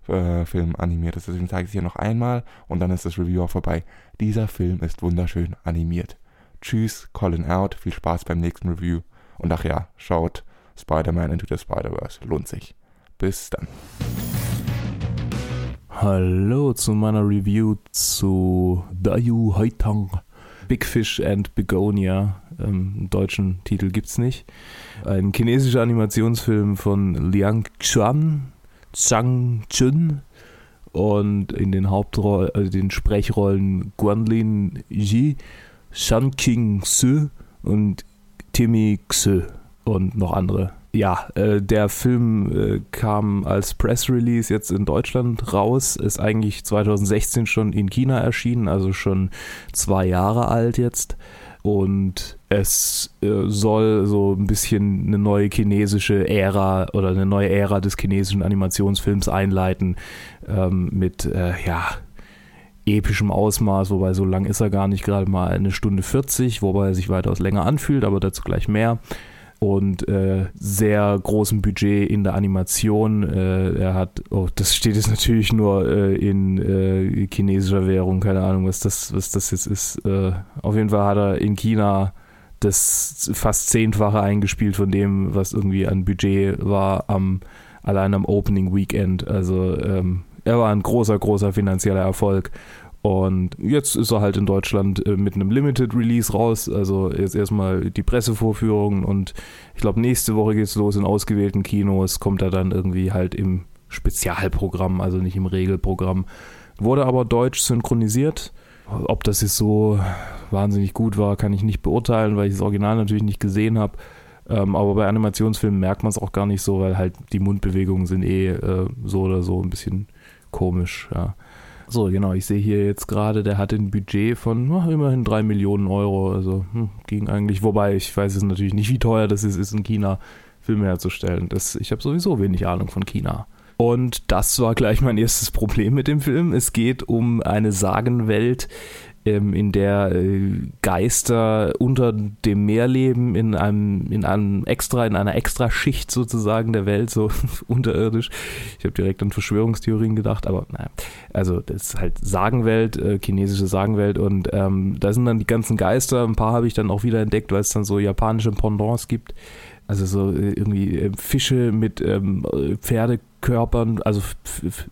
J: äh, Film animiert ist. Deswegen sage ich es hier noch einmal und dann ist das Review auch vorbei. Dieser Film ist wunderschön animiert. Tschüss, Colin out, viel Spaß beim nächsten Review. Und ach ja, schaut Spider-Man Into the Spider-Verse, lohnt sich. Bis dann.
D: Hallo zu meiner Review zu Dayu Haitang. Big Fish and Begonia. Ähm, deutschen Titel gibt's nicht. Ein chinesischer Animationsfilm von Liang Xuan, Zhang Chun und in den Hauptrollen, also den Sprechrollen Guanlin Ji, Shan King Su und Timmy Xu und noch andere ja, äh, der Film äh, kam als Press Release jetzt in Deutschland raus, ist eigentlich 2016 schon in China erschienen, also schon zwei Jahre alt jetzt. Und es äh, soll so ein bisschen eine neue chinesische Ära oder eine neue Ära des chinesischen Animationsfilms einleiten ähm, mit, äh, ja, epischem Ausmaß, wobei so lang ist er gar nicht, gerade mal eine Stunde 40, wobei er sich weitaus länger anfühlt, aber dazu gleich mehr und äh, sehr großem Budget in der Animation. Äh, er hat, oh, das steht jetzt natürlich nur äh, in äh, chinesischer Währung, keine Ahnung, was das, was das jetzt ist. Äh, auf jeden Fall hat er in China das fast zehnfache eingespielt von dem, was irgendwie an Budget war am allein am Opening Weekend. Also ähm, er war ein großer, großer finanzieller Erfolg und jetzt ist er halt in Deutschland äh, mit einem Limited Release raus. Also jetzt erstmal die Pressevorführungen und ich glaube, nächste Woche geht es los in ausgewählten Kinos. Kommt er dann irgendwie halt im Spezialprogramm, also nicht im Regelprogramm. Wurde aber deutsch synchronisiert. Ob das jetzt so wahnsinnig gut war, kann ich nicht beurteilen, weil ich das Original natürlich nicht gesehen habe. Ähm, aber bei Animationsfilmen merkt man es auch gar nicht so, weil halt die Mundbewegungen sind eh äh, so oder so ein bisschen komisch. Ja. So, genau, ich sehe hier jetzt gerade, der hat ein Budget von oh, immerhin 3 Millionen Euro. Also hm, ging eigentlich, wobei ich weiß es natürlich nicht, wie teuer das ist, ist in China Filme herzustellen. Das, ich habe sowieso wenig Ahnung von China. Und das war gleich mein erstes Problem mit dem Film. Es geht um eine Sagenwelt, ähm, in der äh, Geister unter dem Meer leben, in einem, in einem extra, in einer Extraschicht sozusagen der Welt, so unterirdisch. Ich habe direkt an Verschwörungstheorien gedacht, aber naja, also das ist halt Sagenwelt, äh, chinesische Sagenwelt und ähm, da sind dann die ganzen Geister, ein paar habe ich dann auch wieder entdeckt, weil es dann so japanische Pendants gibt. Also so äh, irgendwie äh, Fische mit ähm, Pferdekörpern, also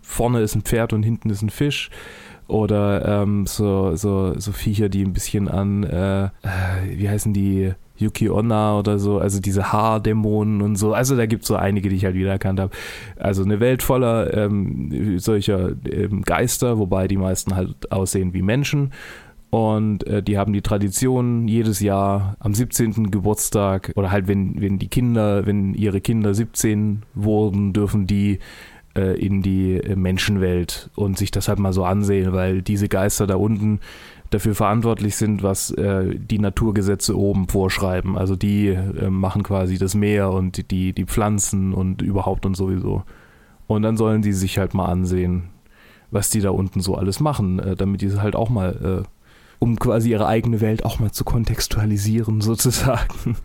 D: vorne ist ein Pferd und hinten ist ein Fisch oder ähm, so, so, so Viecher, die ein bisschen an, äh, äh wie heißen die, Yuki Onna oder so, also diese Haardämonen und so. Also da gibt es so einige, die ich halt wiedererkannt habe. Also eine Welt voller ähm, solcher ähm, Geister, wobei die meisten halt aussehen wie Menschen. Und äh, die haben die Tradition, jedes Jahr am 17. Geburtstag oder halt, wenn, wenn die Kinder, wenn ihre Kinder 17 wurden, dürfen die äh, in die äh, Menschenwelt und sich das halt mal so ansehen, weil diese Geister da unten dafür verantwortlich sind, was äh, die Naturgesetze oben vorschreiben. Also die äh, machen quasi das Meer und die, die Pflanzen und überhaupt und sowieso. Und dann sollen die sich halt mal ansehen, was die da unten so alles machen, äh, damit die halt auch mal, äh, um quasi ihre eigene Welt auch mal zu kontextualisieren sozusagen.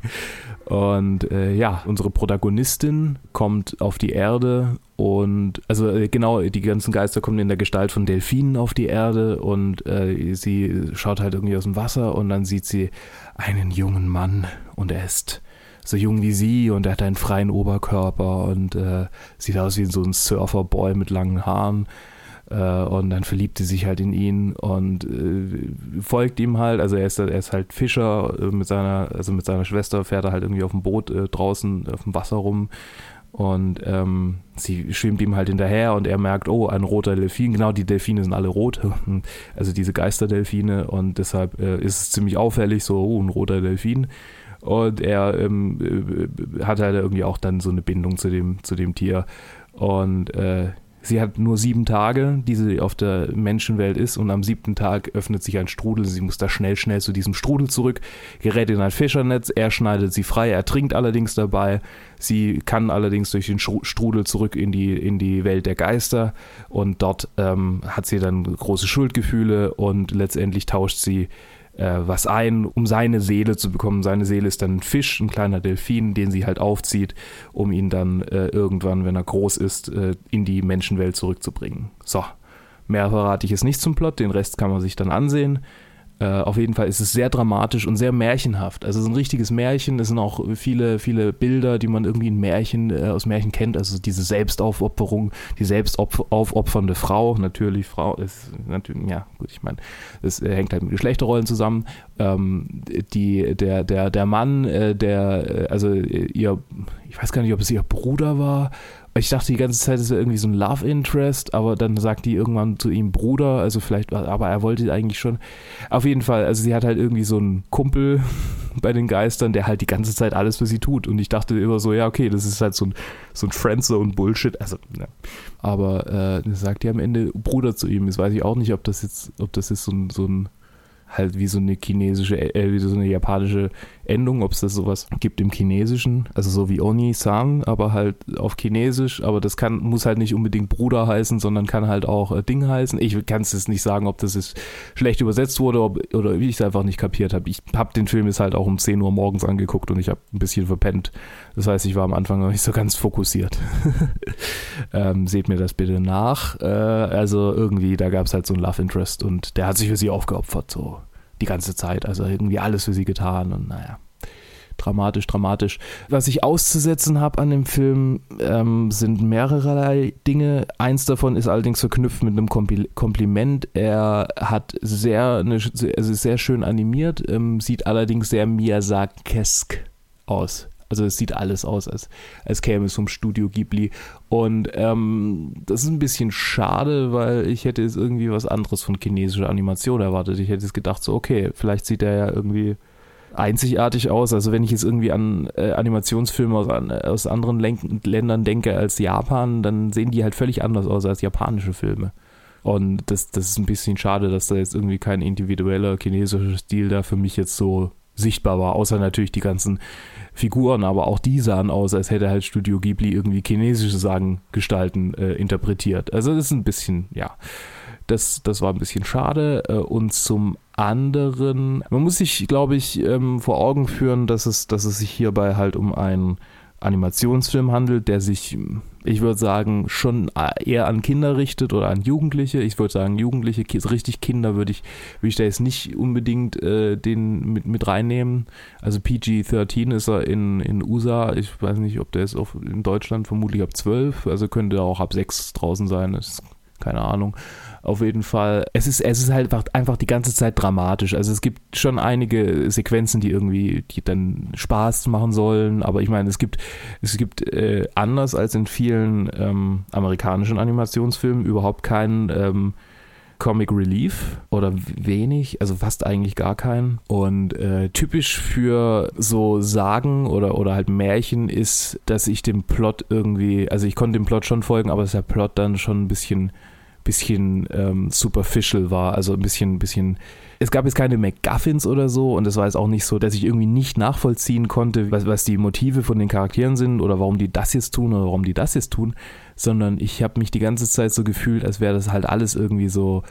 D: Und äh, ja, unsere Protagonistin kommt auf die Erde und also äh, genau, die ganzen Geister kommen in der Gestalt von Delfinen auf die Erde und äh, sie schaut halt irgendwie aus dem Wasser und dann sieht sie einen jungen Mann und er ist so jung wie sie und er hat einen freien Oberkörper und äh, sieht aus wie so ein Surferboy mit langen Haaren und dann verliebt sie sich halt in ihn und äh, folgt ihm halt. Also er ist, er ist halt Fischer äh, mit seiner, also mit seiner Schwester fährt er halt irgendwie auf dem Boot äh, draußen auf dem Wasser rum. Und ähm, sie schwimmt ihm halt hinterher und er merkt, oh, ein roter Delfin. Genau, die Delfine sind alle rot. Also diese Geisterdelfine. Und deshalb äh, ist es ziemlich auffällig, so, oh, ein roter Delfin. Und er ähm, äh, hat halt irgendwie auch dann so eine Bindung zu dem, zu dem Tier. Und äh, Sie hat nur sieben Tage, die sie auf der Menschenwelt ist und am siebten Tag öffnet sich ein Strudel. Sie muss da schnell, schnell zu diesem Strudel zurück, gerät in ein Fischernetz, er schneidet sie frei, er trinkt allerdings dabei. Sie kann allerdings durch den Strudel zurück in die, in die Welt der Geister und dort ähm, hat sie dann große Schuldgefühle und letztendlich tauscht sie äh, was ein, um seine Seele zu bekommen. Seine Seele ist dann ein Fisch, ein kleiner Delfin, den sie halt aufzieht, um ihn dann äh, irgendwann, wenn er groß ist, äh, in die Menschenwelt zurückzubringen. So, mehr verrate ich jetzt nicht zum Plot, den Rest kann man sich dann ansehen. Äh, auf jeden Fall ist es sehr dramatisch und sehr märchenhaft. Also es ist ein richtiges Märchen. Es sind auch viele, viele Bilder, die man irgendwie in Märchen, äh, aus Märchen kennt. Also diese Selbstaufopferung, die selbstaufopfernde Frau. Natürlich, Frau ist natürlich, ja, gut, ich meine, das äh, hängt halt mit Geschlechterrollen zusammen. Ähm, die, der, der, der Mann, äh, der, äh, also ihr, ich weiß gar nicht, ob es ihr Bruder war ich dachte die ganze Zeit, es wäre irgendwie so ein Love Interest, aber dann sagt die irgendwann zu ihm Bruder, also vielleicht, aber er wollte eigentlich schon. Auf jeden Fall, also sie hat halt irgendwie so einen Kumpel bei den Geistern, der halt die ganze Zeit alles für sie tut. Und ich dachte immer so, ja, okay, das ist halt so ein, so ein Friendzone-Bullshit. Also, ja. Aber äh, sagt die am Ende Bruder zu ihm. Das weiß ich auch nicht, ob das jetzt, ob das jetzt so ein, so ein halt wie so eine chinesische, äh, wie so eine japanische Endung, ob es das sowas gibt im Chinesischen, also so wie Oni-san, aber halt auf Chinesisch, aber das kann, muss halt nicht unbedingt Bruder heißen, sondern kann halt auch äh, Ding heißen. Ich kann es jetzt nicht sagen, ob das jetzt schlecht übersetzt wurde ob, oder wie ich es einfach nicht kapiert habe. Ich habe den Film jetzt halt auch um 10 Uhr morgens angeguckt und ich habe ein bisschen verpennt. Das heißt, ich war am Anfang noch nicht so ganz fokussiert. ähm, seht mir das bitte nach. Äh, also irgendwie, da gab es halt so ein Love Interest und der hat sich für sie aufgeopfert, so die ganze Zeit. Also irgendwie alles für sie getan und naja. Dramatisch, dramatisch. Was ich auszusetzen habe an dem Film, ähm, sind mehrere Dinge. Eins davon ist allerdings verknüpft mit einem Kompliment. Er hat sehr, eine, also sehr schön animiert, ähm, sieht allerdings sehr Miyazaki-esk aus. Also es sieht alles aus, als, als käme es vom Studio Ghibli. Und ähm, das ist ein bisschen schade, weil ich hätte jetzt irgendwie was anderes von chinesischer Animation erwartet. Ich hätte jetzt gedacht, so, okay, vielleicht sieht er ja irgendwie einzigartig aus. Also wenn ich jetzt irgendwie an äh, Animationsfilme aus, an, aus anderen Len Ländern denke als Japan, dann sehen die halt völlig anders aus als japanische Filme. Und das, das ist ein bisschen schade, dass da jetzt irgendwie kein individueller chinesischer Stil da für mich jetzt so sichtbar war, außer natürlich die ganzen Figuren, aber auch die sahen aus, als hätte halt Studio Ghibli irgendwie chinesische Sagengestalten äh, interpretiert. Also das ist ein bisschen, ja, das, das war ein bisschen schade. Äh, und zum anderen, man muss sich, glaube ich, ähm, vor Augen führen, dass es, dass es sich hierbei halt um einen Animationsfilm handelt, der sich, ich würde sagen, schon eher an Kinder richtet oder an Jugendliche. Ich würde sagen, Jugendliche, richtig Kinder würde ich, würde ich da jetzt nicht unbedingt äh, den mit, mit reinnehmen. Also PG-13 ist er in, in USA. Ich weiß nicht, ob der ist auf, in Deutschland vermutlich ab 12, also könnte auch ab 6 draußen sein. Das keine Ahnung auf jeden Fall. Es ist, es ist halt einfach die ganze Zeit dramatisch. Also es gibt schon einige Sequenzen, die irgendwie, die dann Spaß machen sollen, aber ich meine, es gibt, es gibt äh, anders als in vielen ähm, amerikanischen Animationsfilmen überhaupt keinen ähm, Comic Relief oder wenig, also fast eigentlich gar keinen. Und äh, typisch für so Sagen oder, oder halt Märchen ist, dass ich dem Plot irgendwie, also ich konnte dem Plot schon folgen, aber dass der Plot dann schon ein bisschen bisschen ähm, superficial war, also ein bisschen, bisschen. Es gab jetzt keine MacGuffins oder so und es war jetzt auch nicht so, dass ich irgendwie nicht nachvollziehen konnte, was, was die Motive von den Charakteren sind oder warum die das jetzt tun oder warum die das jetzt tun, sondern ich habe mich die ganze Zeit so gefühlt, als wäre das halt alles irgendwie so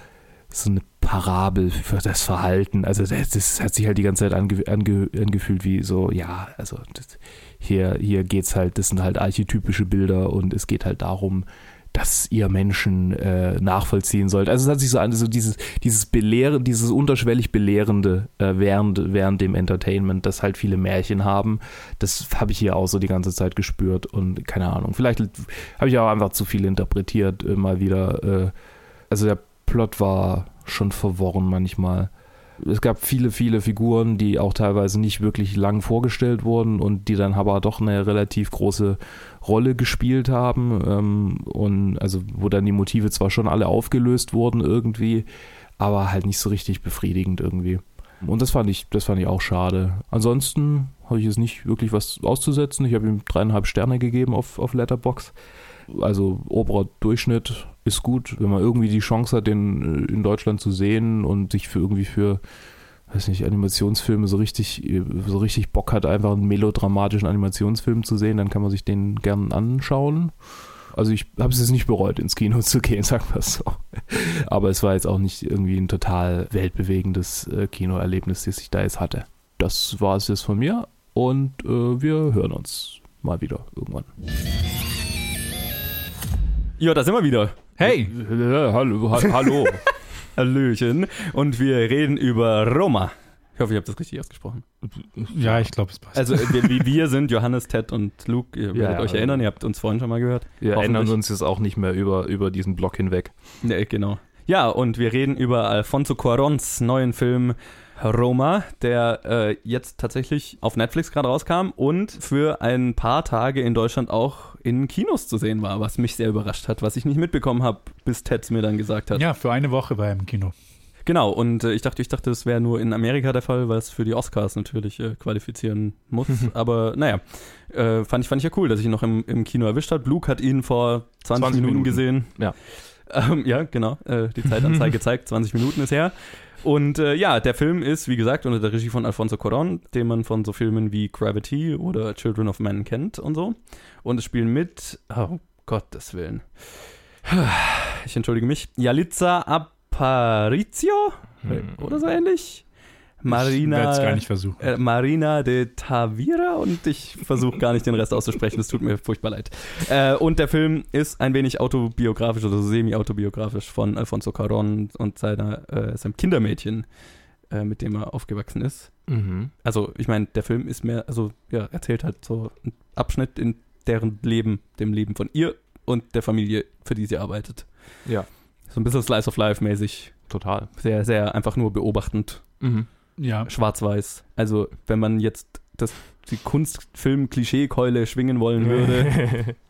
D: so eine Parabel für das Verhalten. Also das, das hat sich halt die ganze Zeit ange, ange, angefühlt wie so, ja, also das, hier, hier geht's halt, das sind halt archetypische Bilder und es geht halt darum, dass ihr Menschen äh, nachvollziehen sollt. Also es hat sich so an, so dieses, dieses Belehren, dieses unterschwellig Belehrende äh, während, während dem Entertainment, das halt viele Märchen haben. Das habe ich hier auch so die ganze Zeit gespürt und keine Ahnung. Vielleicht habe ich auch einfach zu viel interpretiert, äh, mal wieder. Äh, also der Plot war schon verworren manchmal es gab viele, viele Figuren, die auch teilweise nicht wirklich lang vorgestellt wurden und die dann aber doch eine relativ große Rolle gespielt haben. Ähm, und also, wo dann die Motive zwar schon alle aufgelöst wurden irgendwie, aber halt nicht so richtig befriedigend irgendwie. Und das fand ich, das fand ich auch schade. Ansonsten habe ich jetzt nicht wirklich was auszusetzen. Ich habe ihm dreieinhalb Sterne gegeben auf, auf Letterbox. Also oberer Durchschnitt ist gut, wenn man irgendwie die Chance hat, den äh, in Deutschland zu sehen und sich für irgendwie für weiß nicht, Animationsfilme so richtig, so richtig Bock hat, einfach einen melodramatischen Animationsfilm zu sehen, dann kann man sich den gern anschauen. Also ich habe es jetzt nicht bereut, ins Kino zu gehen, sagen wir es so. Aber es war jetzt auch nicht irgendwie ein total weltbewegendes äh, Kinoerlebnis, das ich da jetzt hatte. Das war es jetzt von mir und äh, wir hören uns mal wieder irgendwann.
C: Ja, da sind wir wieder.
E: Hey!
D: hallo, hallo.
C: Hallöchen. Und wir reden über Roma. Ich hoffe, ich habe das richtig ausgesprochen.
E: Ja, ich glaube, es passt.
C: Also wir, wir, sind Johannes, Ted und Luke. Ihr werdet ja, euch erinnern, ihr habt uns vorhin schon mal gehört.
D: Wir erinnern uns jetzt auch nicht mehr über, über diesen Block hinweg.
C: Nee, genau. Ja, und wir reden über Alfonso Cuarons neuen Film Roma, der äh, jetzt tatsächlich auf Netflix gerade rauskam und für ein paar Tage in Deutschland auch in Kinos zu sehen war, was mich sehr überrascht hat, was ich nicht mitbekommen habe, bis Ted mir dann gesagt hat.
E: Ja, für eine Woche war er im Kino.
C: Genau, und äh, ich dachte, ich dachte, das wäre nur in Amerika der Fall, weil es für die Oscars natürlich äh, qualifizieren muss. Aber naja, äh, fand, ich, fand ich ja cool, dass ich ihn noch im, im Kino erwischt habe. Luke hat ihn vor 20, 20 Minuten, Minuten, gesehen.
D: Ja.
C: Ähm, ja, genau. Äh, die Zeitanzeige zeigt, 20 Minuten ist her. Und äh, ja, der Film ist, wie gesagt, unter der Regie von Alfonso Cuarón, den man von so Filmen wie Gravity oder Children of Men kennt und so. Und es spielen mit, oh Gottes Willen. Ich entschuldige mich. Yalitza Aparicio hm. oder so ähnlich.
E: Marina, ich gar nicht versuchen.
C: Äh, Marina de Tavira und ich versuche gar nicht den Rest auszusprechen, das tut mir furchtbar leid. Äh, und der Film ist ein wenig autobiografisch oder semi-autobiografisch von Alfonso Caron und seiner, äh, seinem Kindermädchen, äh, mit dem er aufgewachsen ist. Mhm. Also, ich meine, der Film ist mehr, also, ja, erzählt halt so einen Abschnitt in deren Leben, dem Leben von ihr und der Familie, für die sie arbeitet.
D: Ja.
C: So ein bisschen Slice of Life mäßig.
D: Total.
C: Sehr, sehr einfach nur beobachtend. Mhm
E: ja.
C: schwarz-weiß. Also, wenn man jetzt das, die Kunstfilm-Klischee-Keule schwingen wollen würde.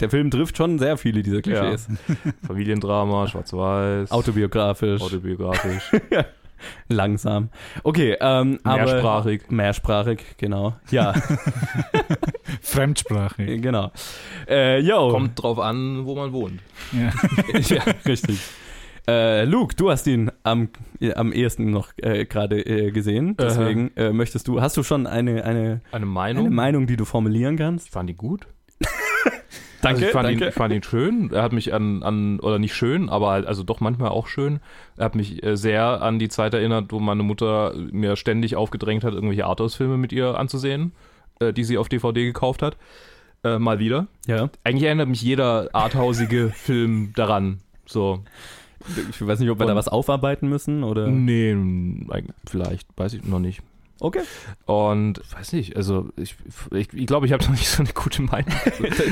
C: Der Film trifft schon sehr viele dieser Klischees.
D: Ja. Familiendrama, schwarz-weiß.
C: Autobiografisch.
D: Autobiografisch.
C: Langsam. Okay, ähm,
D: mehrsprachig.
C: Aber, mehrsprachig, genau. Ja.
E: Fremdsprachig.
C: Genau. Äh.
D: Kommt drauf an, wo man wohnt.
E: Ja,
C: ja richtig. Äh, Luke, du hast ihn am, äh, am ehesten noch äh, gerade äh, gesehen. Deswegen äh, möchtest du, hast du schon eine, eine,
D: Eine Meinung?
C: eine Meinung, die du formulieren kannst?
D: ich fand ihn gut.
C: Danke,
D: also ich, fand
C: danke.
D: Ihn, ich fand ihn schön. Er hat mich an, an, oder nicht schön, aber halt, also doch manchmal auch schön. Er hat mich äh, sehr an die Zeit erinnert, wo meine Mutter mir ständig aufgedrängt hat, irgendwelche Arthouse-Filme mit ihr anzusehen, die sie auf DVD gekauft hat. Mal wieder.
C: ja.
D: Eigentlich erinnert mich jeder arthausige Film daran. So.
C: Ich weiß nicht, ob wir da
D: Und-
C: was aufarbeiten müssen oder.
D: Nee, vielleicht, weiß ich noch nicht.
C: Okay.
D: Und weiß nicht, also ich glaube, ich, ich, glaub, ich habe noch nicht so eine gute Meinung.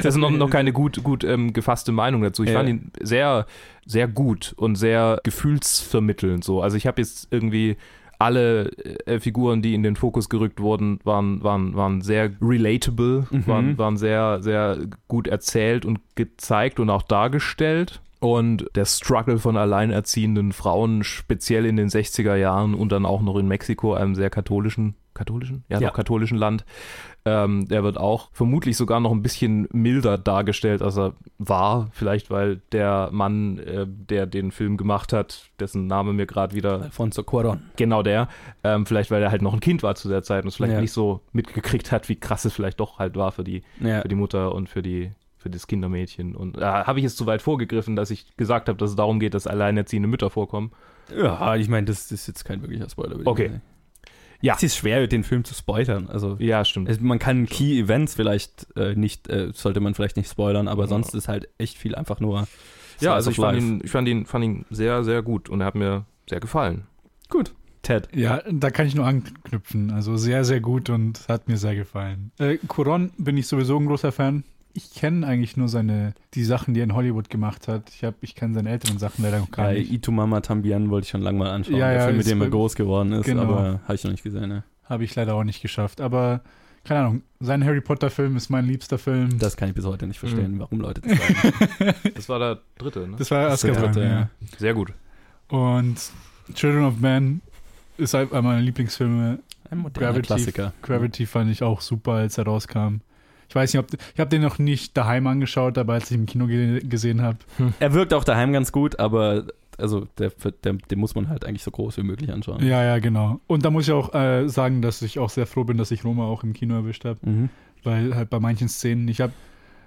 D: Also noch, noch keine gut, gut ähm, gefasste Meinung dazu. Ich
C: Ja.
D: fand ihn sehr, sehr gut und sehr gefühlsvermittelnd so. Also ich habe jetzt irgendwie alle äh, Figuren, die in den Fokus gerückt wurden, waren, waren, waren sehr relatable,
C: Mhm.
D: waren, waren sehr, sehr gut erzählt und gezeigt und auch dargestellt. Und der Struggle von alleinerziehenden Frauen, speziell in den 60er Jahren und dann auch noch in Mexiko, einem sehr katholischen, katholischen? Ja,
C: Ja.
D: doch katholischen Land, ähm, der wird auch vermutlich sogar noch ein bisschen milder dargestellt, als er war. Vielleicht, weil der Mann, äh, der den Film gemacht hat, dessen Name mir gerade wieder
C: Alfonso Cuarón.
D: Genau der. Ähm, vielleicht, weil er halt noch ein Kind war zu der Zeit und es vielleicht
C: Ja.
D: nicht so mitgekriegt hat, wie krass es vielleicht doch halt war für die,
C: Ja.
D: für die Mutter und für die für das Kindermädchen. Und äh, habe ich jetzt zu weit vorgegriffen, dass ich gesagt habe, dass es darum geht, dass alleinerziehende Mütter vorkommen.
C: Ja, ich meine, das, das ist jetzt kein wirklicher Spoiler. würde ich
D: Okay. Ja.
C: Es ist schwer, den Film zu spoilern. Also,
D: Ja, stimmt.
C: es, man kann Key Events vielleicht äh, nicht, äh, sollte man vielleicht nicht spoilern, aber sonst ist halt echt viel einfach nur.
D: ja, also ich fand, ihn, ich fand ihn, fand ihn sehr, sehr gut und er hat mir sehr gefallen.
C: Gut. Ted.
E: Ja, da kann ich nur anknüpfen. Also sehr, sehr gut und hat mir sehr gefallen. Äh, Cuarón bin ich sowieso ein großer Fan. Ich kenne eigentlich nur seine, die Sachen, die er in Hollywood gemacht hat. Ich, hab- ich kenne seine älteren Sachen leider noch gar
C: Bei
E: nicht.
C: Itu Mama Tambien wollte ich schon lange mal anschauen.
E: Ja,
C: der
E: ja,
C: Film, mit dem er groß geworden ist,
E: Genau.
C: aber habe ich noch nicht gesehen. Ne?
E: Habe ich leider auch nicht geschafft. Aber keine Ahnung, sein Harry Potter-Film ist mein liebster Film.
C: Das kann ich bis heute nicht verstehen,
D: Mhm.
C: warum Leute das sagen.
D: Das war der dritte, ne?
E: das war
C: Das der dritte,
E: ja.
C: ja.
D: Sehr gut.
E: Und Children of Man ist halt einer meiner Lieblingsfilme.
C: Ein moderner
E: Gravity,
C: Klassiker.
E: Gravity fand ich auch super, als er rauskam. Ich weiß nicht, ob ich habe den noch nicht daheim angeschaut, aber als ich im Kino ge gesehen habe,
C: Er wirkt auch daheim ganz gut, aber also der, der, den muss man halt eigentlich so groß wie möglich anschauen.
E: Ja, ja, genau. Und da muss ich auch äh, sagen, dass ich auch sehr froh bin, dass ich Roma auch im Kino erwischt habe.
C: Mhm.
E: Weil halt bei manchen Szenen, ich habe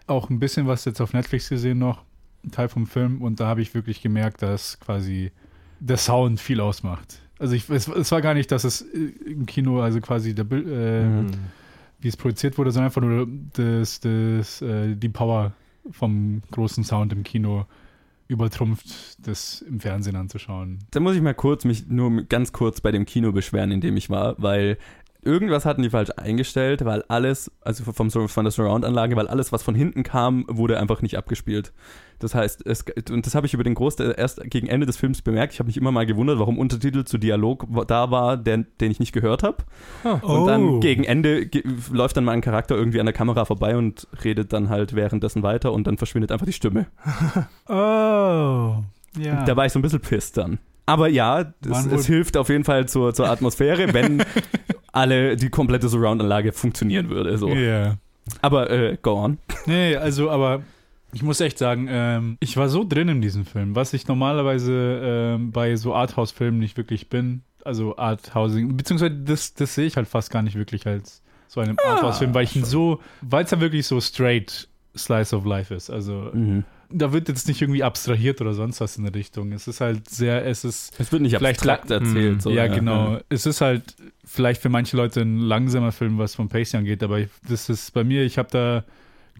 E: auch ein bisschen was jetzt auf Netflix gesehen noch, ein Teil vom Film, und da habe ich wirklich gemerkt, dass quasi der Sound viel ausmacht. Also ich, es, es war gar nicht, dass es äh, im Kino, also quasi der Bild, äh,
C: Mhm.
E: Wie es produziert wurde, sondern einfach nur das, das, äh, die Power vom großen Sound im Kino übertrumpft, das im Fernsehen anzuschauen.
C: Da muss ich mal kurz mich nur ganz kurz bei dem Kino beschweren, in dem ich war, weil irgendwas hatten die falsch eingestellt, weil alles, also vom, von der Surround-Anlage, weil alles, was von hinten kam, wurde einfach nicht abgespielt. Das heißt, es, und das habe ich über den Großteil erst gegen Ende des Films bemerkt. Ich habe mich immer mal gewundert, warum Untertitel zu Dialog da war, der, den ich nicht gehört habe. Und
E: Oh.
C: dann gegen Ende ge- läuft dann mal ein Charakter irgendwie an der Kamera vorbei und redet dann halt währenddessen weiter und dann verschwindet einfach die Stimme.
E: Oh, ja.
C: Da war ich so ein bisschen pisst dann. Aber ja, es, es hilft auf jeden Fall zur, zur Atmosphäre, wenn alle die komplette Surround-Anlage funktionieren würde. So.
E: Ja.
C: Aber äh, go on.
E: Nee, also, aber ich muss echt sagen, ähm, ich war so drin in diesem Film, was ich normalerweise ähm, bei so Arthouse-Filmen nicht wirklich bin. Also Arthousing, beziehungsweise das, das sehe ich halt fast gar nicht wirklich als so einen Arthouse-Film, weil ich ihn so, weil es ja wirklich so straight Slice of Life ist. Also
C: Mhm.
E: Da wird jetzt nicht irgendwie abstrahiert oder sonst was in der Richtung. Es ist halt sehr, es ist
C: Es wird nicht
E: Vielleicht
C: abstrakt erzählt.
D: Mm,
C: so,
E: ja, genau. Es ist halt vielleicht für manche Leute ein langsamer Film, was vom Pacing angeht, aber ich, das ist bei mir, ich habe da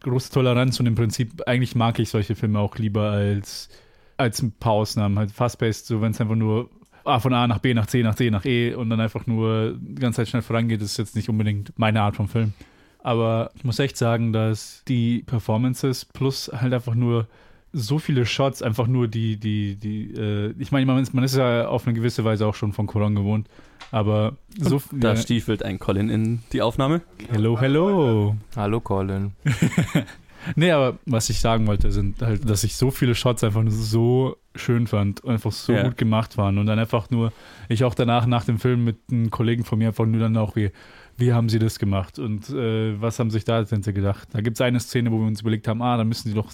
E: große Toleranz und im Prinzip, eigentlich mag ich solche Filme auch lieber als, als ein paar Ausnahmen. Halt fast-paced, so wenn es einfach nur A von A nach B nach C nach C nach E und dann einfach nur die ganze Zeit schnell vorangeht, ist jetzt nicht unbedingt meine Art von Film. Aber ich muss echt sagen, dass die Performances plus halt einfach nur so viele Shots, einfach nur die, die, die, äh, ich meine, man ist, man ist ja auf eine gewisse Weise auch schon von Koran gewohnt, aber so
C: Da
E: ja,
C: stiefelt ein Colin in die Aufnahme.
E: Hello, hello.
D: Hallo Colin.
E: Nee, aber was ich sagen wollte, sind halt, dass ich so viele Shots einfach nur so schön fand und einfach so
C: Ja.
E: gut gemacht waren. Und dann einfach nur, ich auch danach nach dem Film mit einem Kollegen von mir einfach nur dann auch, wie, wie haben sie das gemacht und äh, was haben sich da denn gedacht? Da gibt es eine Szene, wo wir uns überlegt haben, ah, da müssen sie doch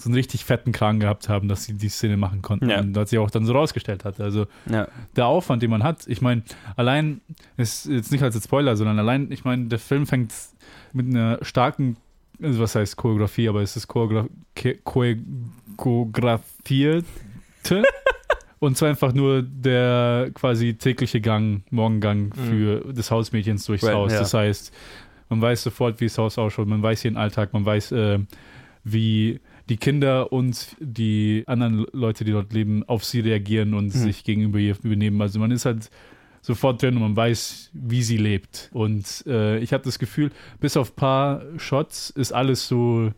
E: so einen richtig fetten Kragen gehabt haben, dass sie die Szene machen konnten.
C: Ja.
E: Und das sich auch dann so rausgestellt hat. Also
C: Ja.
E: der Aufwand, den man hat. Ich meine, allein, ist jetzt nicht als Spoiler, sondern allein, ich meine, der Film fängt mit einer starken, also was heißt Choreografie, aber es ist Choreogra Ke- Choe- choreografierte. Und zwar einfach nur der quasi tägliche Gang, Morgengang für des Hausmädchens durchs
C: Right,
E: Haus.
C: ja.
E: Das heißt, man weiß sofort, wie das Haus ausschaut, man weiß ihren Alltag, man weiß, äh, wie die Kinder und die anderen Leute, die dort leben, auf sie reagieren und sich gegenüber ihr benehmen. Also man ist halt sofort drin und man weiß, wie sie lebt. Und äh, ich habe das Gefühl, bis auf ein paar Shots ist alles so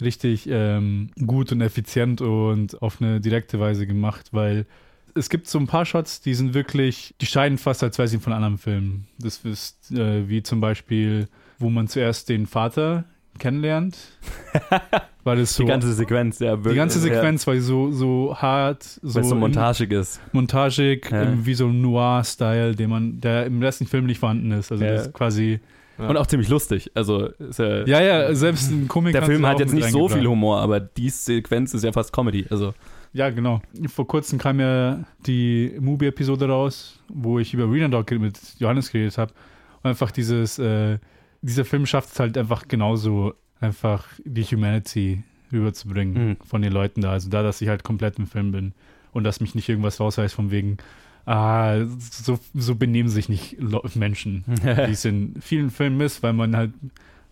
E: richtig ähm, gut und effizient und auf eine direkte Weise gemacht, weil es gibt so ein paar Shots, die sind wirklich, die scheinen fast, als wäre sie von anderen Filmen. Das ist äh, wie zum Beispiel, wo man zuerst den Vater kennenlernt. weil es so,
C: Die ganze Sequenz, ja.
E: die ganze Sequenz, weil sie so, so hart, so,
C: Weil es so
E: in-
C: montagig ist.
E: montagig,
C: Ja.
E: ähm, wie so ein Noir-Style, den man, der im restlichen Film nicht vorhanden ist. Also
C: Ja.
E: das ist quasi.
C: Und auch ziemlich lustig. Also, ist ja,
E: Ja, ja, selbst ein Komik
C: der Film hat jetzt nicht so viel. Humor, aber die Sequenz ist ja fast Comedy. Also,
E: Ja, genau. Vor kurzem kam ja die Movie-Episode raus, wo ich über Arena Dog mit Johannes geredet habe. Und einfach dieses, äh, dieser Film schafft es halt einfach genauso, einfach die Humanity rüberzubringen
C: Mhm.
E: von den Leuten da. Also da, dass ich halt komplett im Film bin und dass mich nicht irgendwas rausreißt von wegen, ah, so, so benehmen sich nicht Menschen, wie es in vielen Filmen ist, weil man halt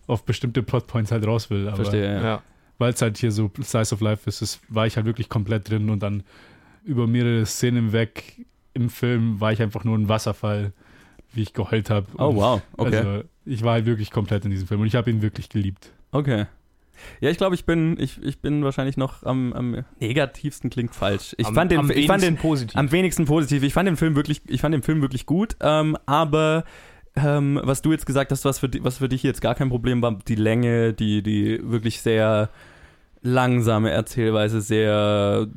E: auf bestimmte Plotpoints halt raus will. Aber
C: verstehe, ja.
D: Ja.
E: weil es halt hier so Slice of Life ist, ist, war ich halt wirklich komplett drin und dann über mehrere Szenen weg im Film war ich einfach nur ein Wasserfall, wie ich geheult habe.
C: Oh, wow. Okay.
E: Also ich war halt wirklich komplett in diesem Film und ich habe ihn wirklich geliebt.
C: Okay. Ja, ich glaube, ich bin, ich, ich bin wahrscheinlich noch am, am negativsten klingt falsch. Ich
D: Am-
C: fand den,
D: am
C: ich fand den
D: wenigsten positiv.
C: am wenigsten positiv. Ich fand den Film wirklich, ich fand den Film wirklich gut. Ähm, aber ähm, was du jetzt gesagt hast, was für, was für dich jetzt gar kein Problem war, die Länge, die, die wirklich sehr langsame Erzählweise, sehr,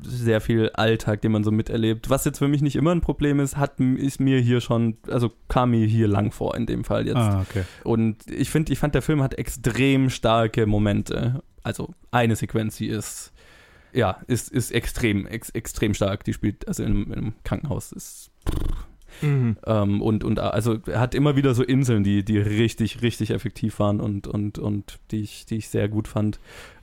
C: sehr viel Alltag, den man so miterlebt. Was jetzt für mich nicht immer ein Problem ist, hat, ist mir hier schon, also kam mir hier lang vor in dem Fall jetzt.
E: Ah, okay.
C: Und ich finde, ich fand, der Film hat extrem starke Momente. Also eine Sequenz, die ist, ja, ist, ist extrem, ex, extrem stark. Die spielt, also in, einem- in einem Krankenhaus ist.
D: Mhm.
C: Ähm, und, und also er hat immer wieder so Inseln, die, die richtig, richtig effektiv waren und, und, und die, ich, die ich sehr gut fand.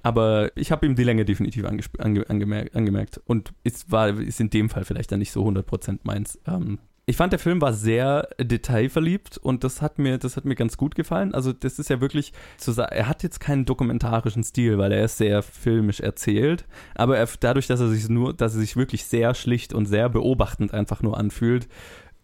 C: Aber ich habe ihm die Länge definitiv ange, angemerkt, angemerkt. Und es war, ist in dem Fall vielleicht dann nicht so 100% meins. Ähm, ich fand, der Film war sehr detailverliebt und das hat mir, das hat mir ganz gut gefallen. Also, das ist ja wirklich, zu sa- er hat jetzt keinen dokumentarischen Stil, weil er ist sehr filmisch erzählt. Aber er, dadurch, dass er sich nur, dass er sich wirklich sehr schlicht und sehr beobachtend einfach nur anfühlt,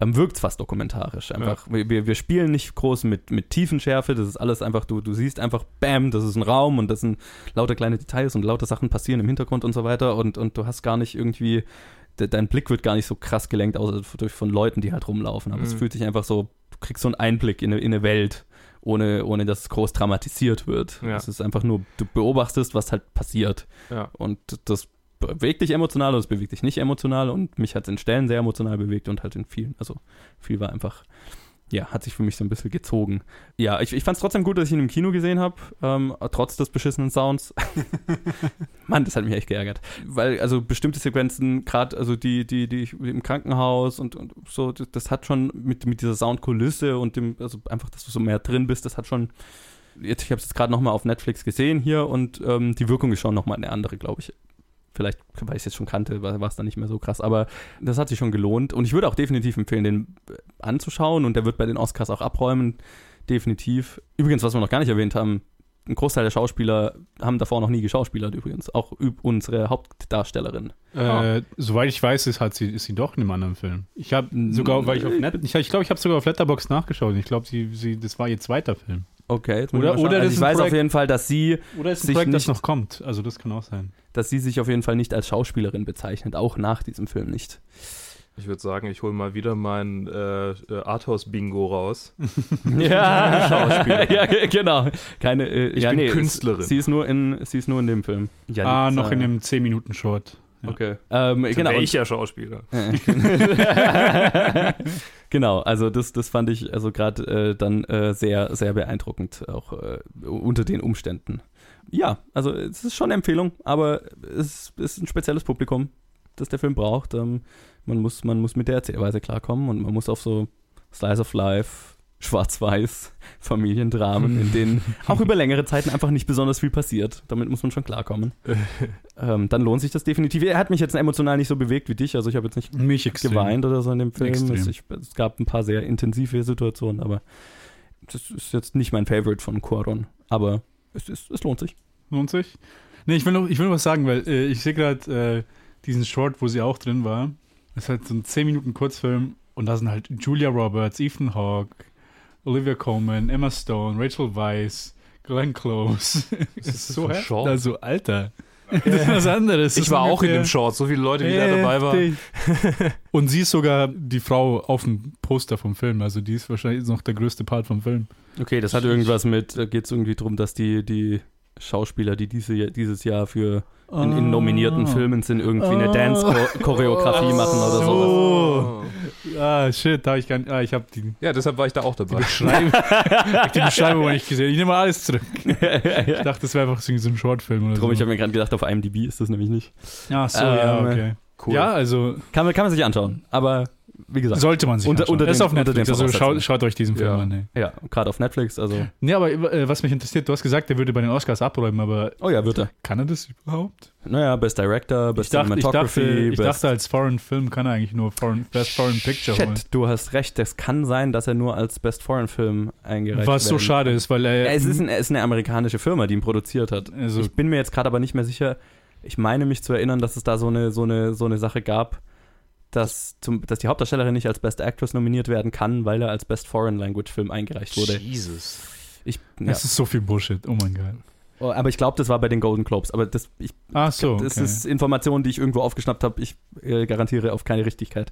C: ähm, wirkt es fast dokumentarisch. Einfach, wir, wir wir spielen nicht groß mit, mit Tiefenschärfe, das ist alles einfach, du, du siehst einfach, bam, das ist ein Raum und das sind lauter kleine Details und lauter Sachen passieren im Hintergrund und so weiter und, und du hast gar nicht irgendwie, de, dein Blick wird gar nicht so krass gelenkt, außer durch von Leuten, die halt rumlaufen. Aber es
D: Mhm.
C: fühlt sich einfach so, du kriegst so einen Einblick in eine, in eine Welt, ohne, ohne dass es groß dramatisiert wird.
D: Ja.
C: Es ist einfach nur, du beobachtest, was halt passiert.
D: Ja.
C: Und das bewegt dich emotional oder es bewegt dich nicht emotional und mich hat es in Stellen sehr emotional bewegt und halt in vielen, also viel war einfach, ja, hat sich für mich so ein bisschen gezogen. Ja, ich, ich fand es trotzdem gut, dass ich ihn im Kino gesehen habe, ähm, trotz des beschissenen Sounds. Mann, das hat mich echt geärgert. Weil, also bestimmte Sequenzen, gerade, also die, die, die im Krankenhaus und, und so, das, das hat schon mit, mit dieser Soundkulisse und dem, also einfach, dass du so mehr drin bist, das hat schon jetzt, ich habe es jetzt gerade nochmal auf Netflix gesehen hier und ähm, die Wirkung ist schon nochmal eine andere, glaube ich. Vielleicht, weil ich es jetzt schon kannte, war es dann nicht mehr so krass, aber das hat sich schon gelohnt. Und ich würde auch definitiv empfehlen, den äh, anzuschauen und der wird bei den Oscars auch abräumen. Definitiv. Übrigens, was wir noch gar nicht erwähnt haben, ein Großteil der Schauspieler haben davor noch nie geschauspielert übrigens. Auch unsere Hauptdarstellerin.
E: Äh, soweit ich weiß, ist, hat sie, ist sie doch in einem anderen Film. Ich habe sogar, weil ich auf Net, ich, ich glaube, ich habe sogar auf Letterbox nachgeschaut. Ich glaube, sie, sie, das war ihr zweiter Film.
C: Okay, jetzt
E: Oder- oder
C: also
E: das
C: ich weiß auf
E: Projekt-
C: jeden Fall, dass sie,
E: Oder ist ein
C: Sich
E: Projekt, das
C: nicht-
E: noch kommt. Also das kann auch sein.
C: dass sie sich auf jeden Fall nicht als Schauspielerin bezeichnet, auch nach diesem Film nicht.
D: Ich würde sagen, ich hole mal wieder mein äh, äh, Arthouse-Bingo raus.
C: Ja, Schauspieler. ja, ge- genau. Keine, äh,
D: Ich
C: ja,
D: bin
C: nee,
D: Künstlerin.
C: Sie ist nur in, sie ist nur in dem Film. Ja,
E: ah, noch
C: äh,
E: in dem 10-Minuten-Short.
C: Okay. Ähm, genau.
D: Welcher Schauspieler?
C: genau, also das, das fand ich also gerade äh, dann äh, sehr, sehr beeindruckend, auch äh, unter den Umständen. Ja, also es ist schon eine Empfehlung, aber es ist ein spezielles Publikum, das der Film braucht. Ähm, man, muss, man muss mit der Erzählweise klarkommen und man muss auf so Slice of Life, Schwarz-Weiß, Familiendramen, in denen auch über längere Zeiten einfach nicht besonders viel passiert. Damit muss man schon klarkommen. ähm, dann lohnt sich das definitiv. Er hat mich jetzt emotional nicht so bewegt wie dich, also ich habe jetzt nicht
E: Mich extrem.
C: geweint oder so in dem Film. Es, ich, es gab ein paar sehr intensive Situationen, aber das ist jetzt nicht mein Favorite von Quaron. Aber es, ist, es lohnt sich.
E: Lohnt sich? Nee, ich will noch, ich will noch was sagen, weil äh, ich sehe gerade äh, diesen Short, wo sie auch drin war. Das ist halt so ein 10 Minuten Kurzfilm und da sind halt Julia Roberts, Ethan Hawke, Olivia Colman, Emma Stone, Rachel Weisz, Glenn Close. Das ist so.
D: Short?
E: Also, Alter. Das ist was anderes.
D: Ich war auch in dem Short, so viele Leute, wie da dabei waren.
E: Und sie ist sogar die Frau auf dem Poster vom Film. Also die ist wahrscheinlich noch der größte Part vom Film.
C: Okay, das hat irgendwas mit, da geht es irgendwie darum, dass die, die Schauspieler, die diese, dieses Jahr für in, in nominierten
E: Ah.
C: Filmen sind, irgendwie eine
E: Ah.
C: Dance-Choreografie machen oder sowas.
E: So. Ah, shit, da hab ich gar nicht. Ah, ich habe die,
D: Ja, deshalb war ich da auch
E: die,
D: dabei.
E: Beschreibung, ich hab die Beschreibung nicht gesehen. Ich nehme mal alles zurück. Ich dachte, das wäre einfach so ein Shortfilm oder
C: Drum,
E: so.
C: ich habe mir gerade gedacht, auf IMDb ist das nämlich nicht.
E: ja, so, ja,
C: Ähm,
E: okay.
D: Cool.
E: Ja, also
C: Kann man, kann man sich anschauen, aber wie gesagt.
E: sollte man sich
C: Unter-
E: anschauen.
C: unter
E: Er ist
C: den-
E: auf
C: den
E: Netflix, also schaut, schaut euch diesen Film
D: Ja.
E: an. Nee.
C: Ja, gerade auf Netflix, also.
E: nee, aber äh, was mich interessiert, du hast gesagt, der würde bei den Oscars abräumen, aber
C: Oh ja, wird er.
E: kann er das überhaupt?
C: Naja, Best Director, Best
E: Ich dachte, ich, dachte,
C: Cinematography,
E: ich dachte, als Foreign Film kann er eigentlich nur Foreign, Best Foreign Picture holen.
C: Shit, du hast recht. Es kann sein, dass er nur als Best Foreign Film eingereicht
E: Was so
C: werden
E: schade ist, weil er.
C: Ja, es, ist ein, es ist eine amerikanische Firma, die ihn produziert hat.
E: Also-
C: ich bin mir jetzt gerade aber nicht mehr sicher. Ich meine mich zu erinnern, dass es da so eine, so eine, so eine Sache gab, dass, zum, dass die Hauptdarstellerin nicht als Best Actress nominiert werden kann, weil er als Best Foreign Language Film eingereicht wurde.
D: Jesus.
C: Ich, ja.
E: Es ist so viel Bullshit. Oh mein Gott.
C: Oh, aber ich glaube, das war bei den Golden Globes. Aber das, ich,
E: Ach so.
C: das
E: okay.
C: ist Information, die ich irgendwo aufgeschnappt habe. Ich äh, garantiere auf keine Richtigkeit.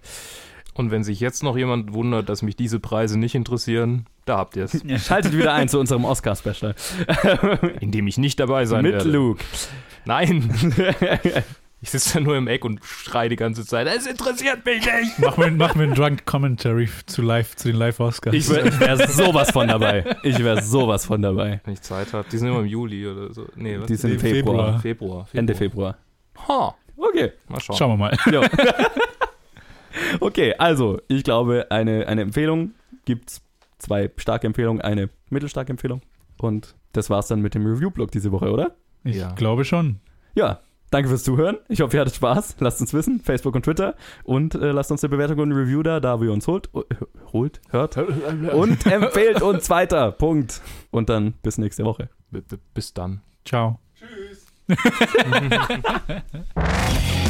D: Und wenn sich jetzt noch jemand wundert, dass mich diese Preise nicht interessieren, da habt ihr es.
C: Schaltet wieder ein zu unserem Oscar-Special.
D: Indem ich nicht dabei sein
C: Mit
D: werde.
C: Luke.
D: Nein. Ich sitze da nur im Eck und schreie die ganze Zeit. Es interessiert mich nicht.
E: Machen wir, machen wir einen Drunk Commentary zu, live, zu den Live-Oscars.
C: Ich wäre wär sowas von dabei. Ich wäre sowas von dabei.
D: Wenn ich Zeit habe. Die sind immer im Juli oder so. Nee, was?
C: Die sind im Februar.
E: Februar.
D: Februar.
C: Ende Februar.
D: Ha.
C: Okay.
D: Mal schauen.
E: Schauen wir mal.
C: Jo. okay, also, ich glaube, eine, eine Empfehlung gibt's zwei starke Empfehlungen, eine mittelstarke Empfehlung. Und das war's dann mit dem Review-Blog diese Woche, oder?
E: Ich
D: Ja.
E: glaube schon.
C: Ja, danke fürs Zuhören. Ich hoffe, ihr hattet Spaß. Lasst uns wissen, Facebook und Twitter. Und äh, lasst uns eine Bewertung und ein Review da, da wo ihr uns holt. Oh, holt, hört. Und empfehlt uns weiter. Punkt. Und dann bis nächste Woche.
D: B- Bis dann.
E: Ciao.
I: Tschüss.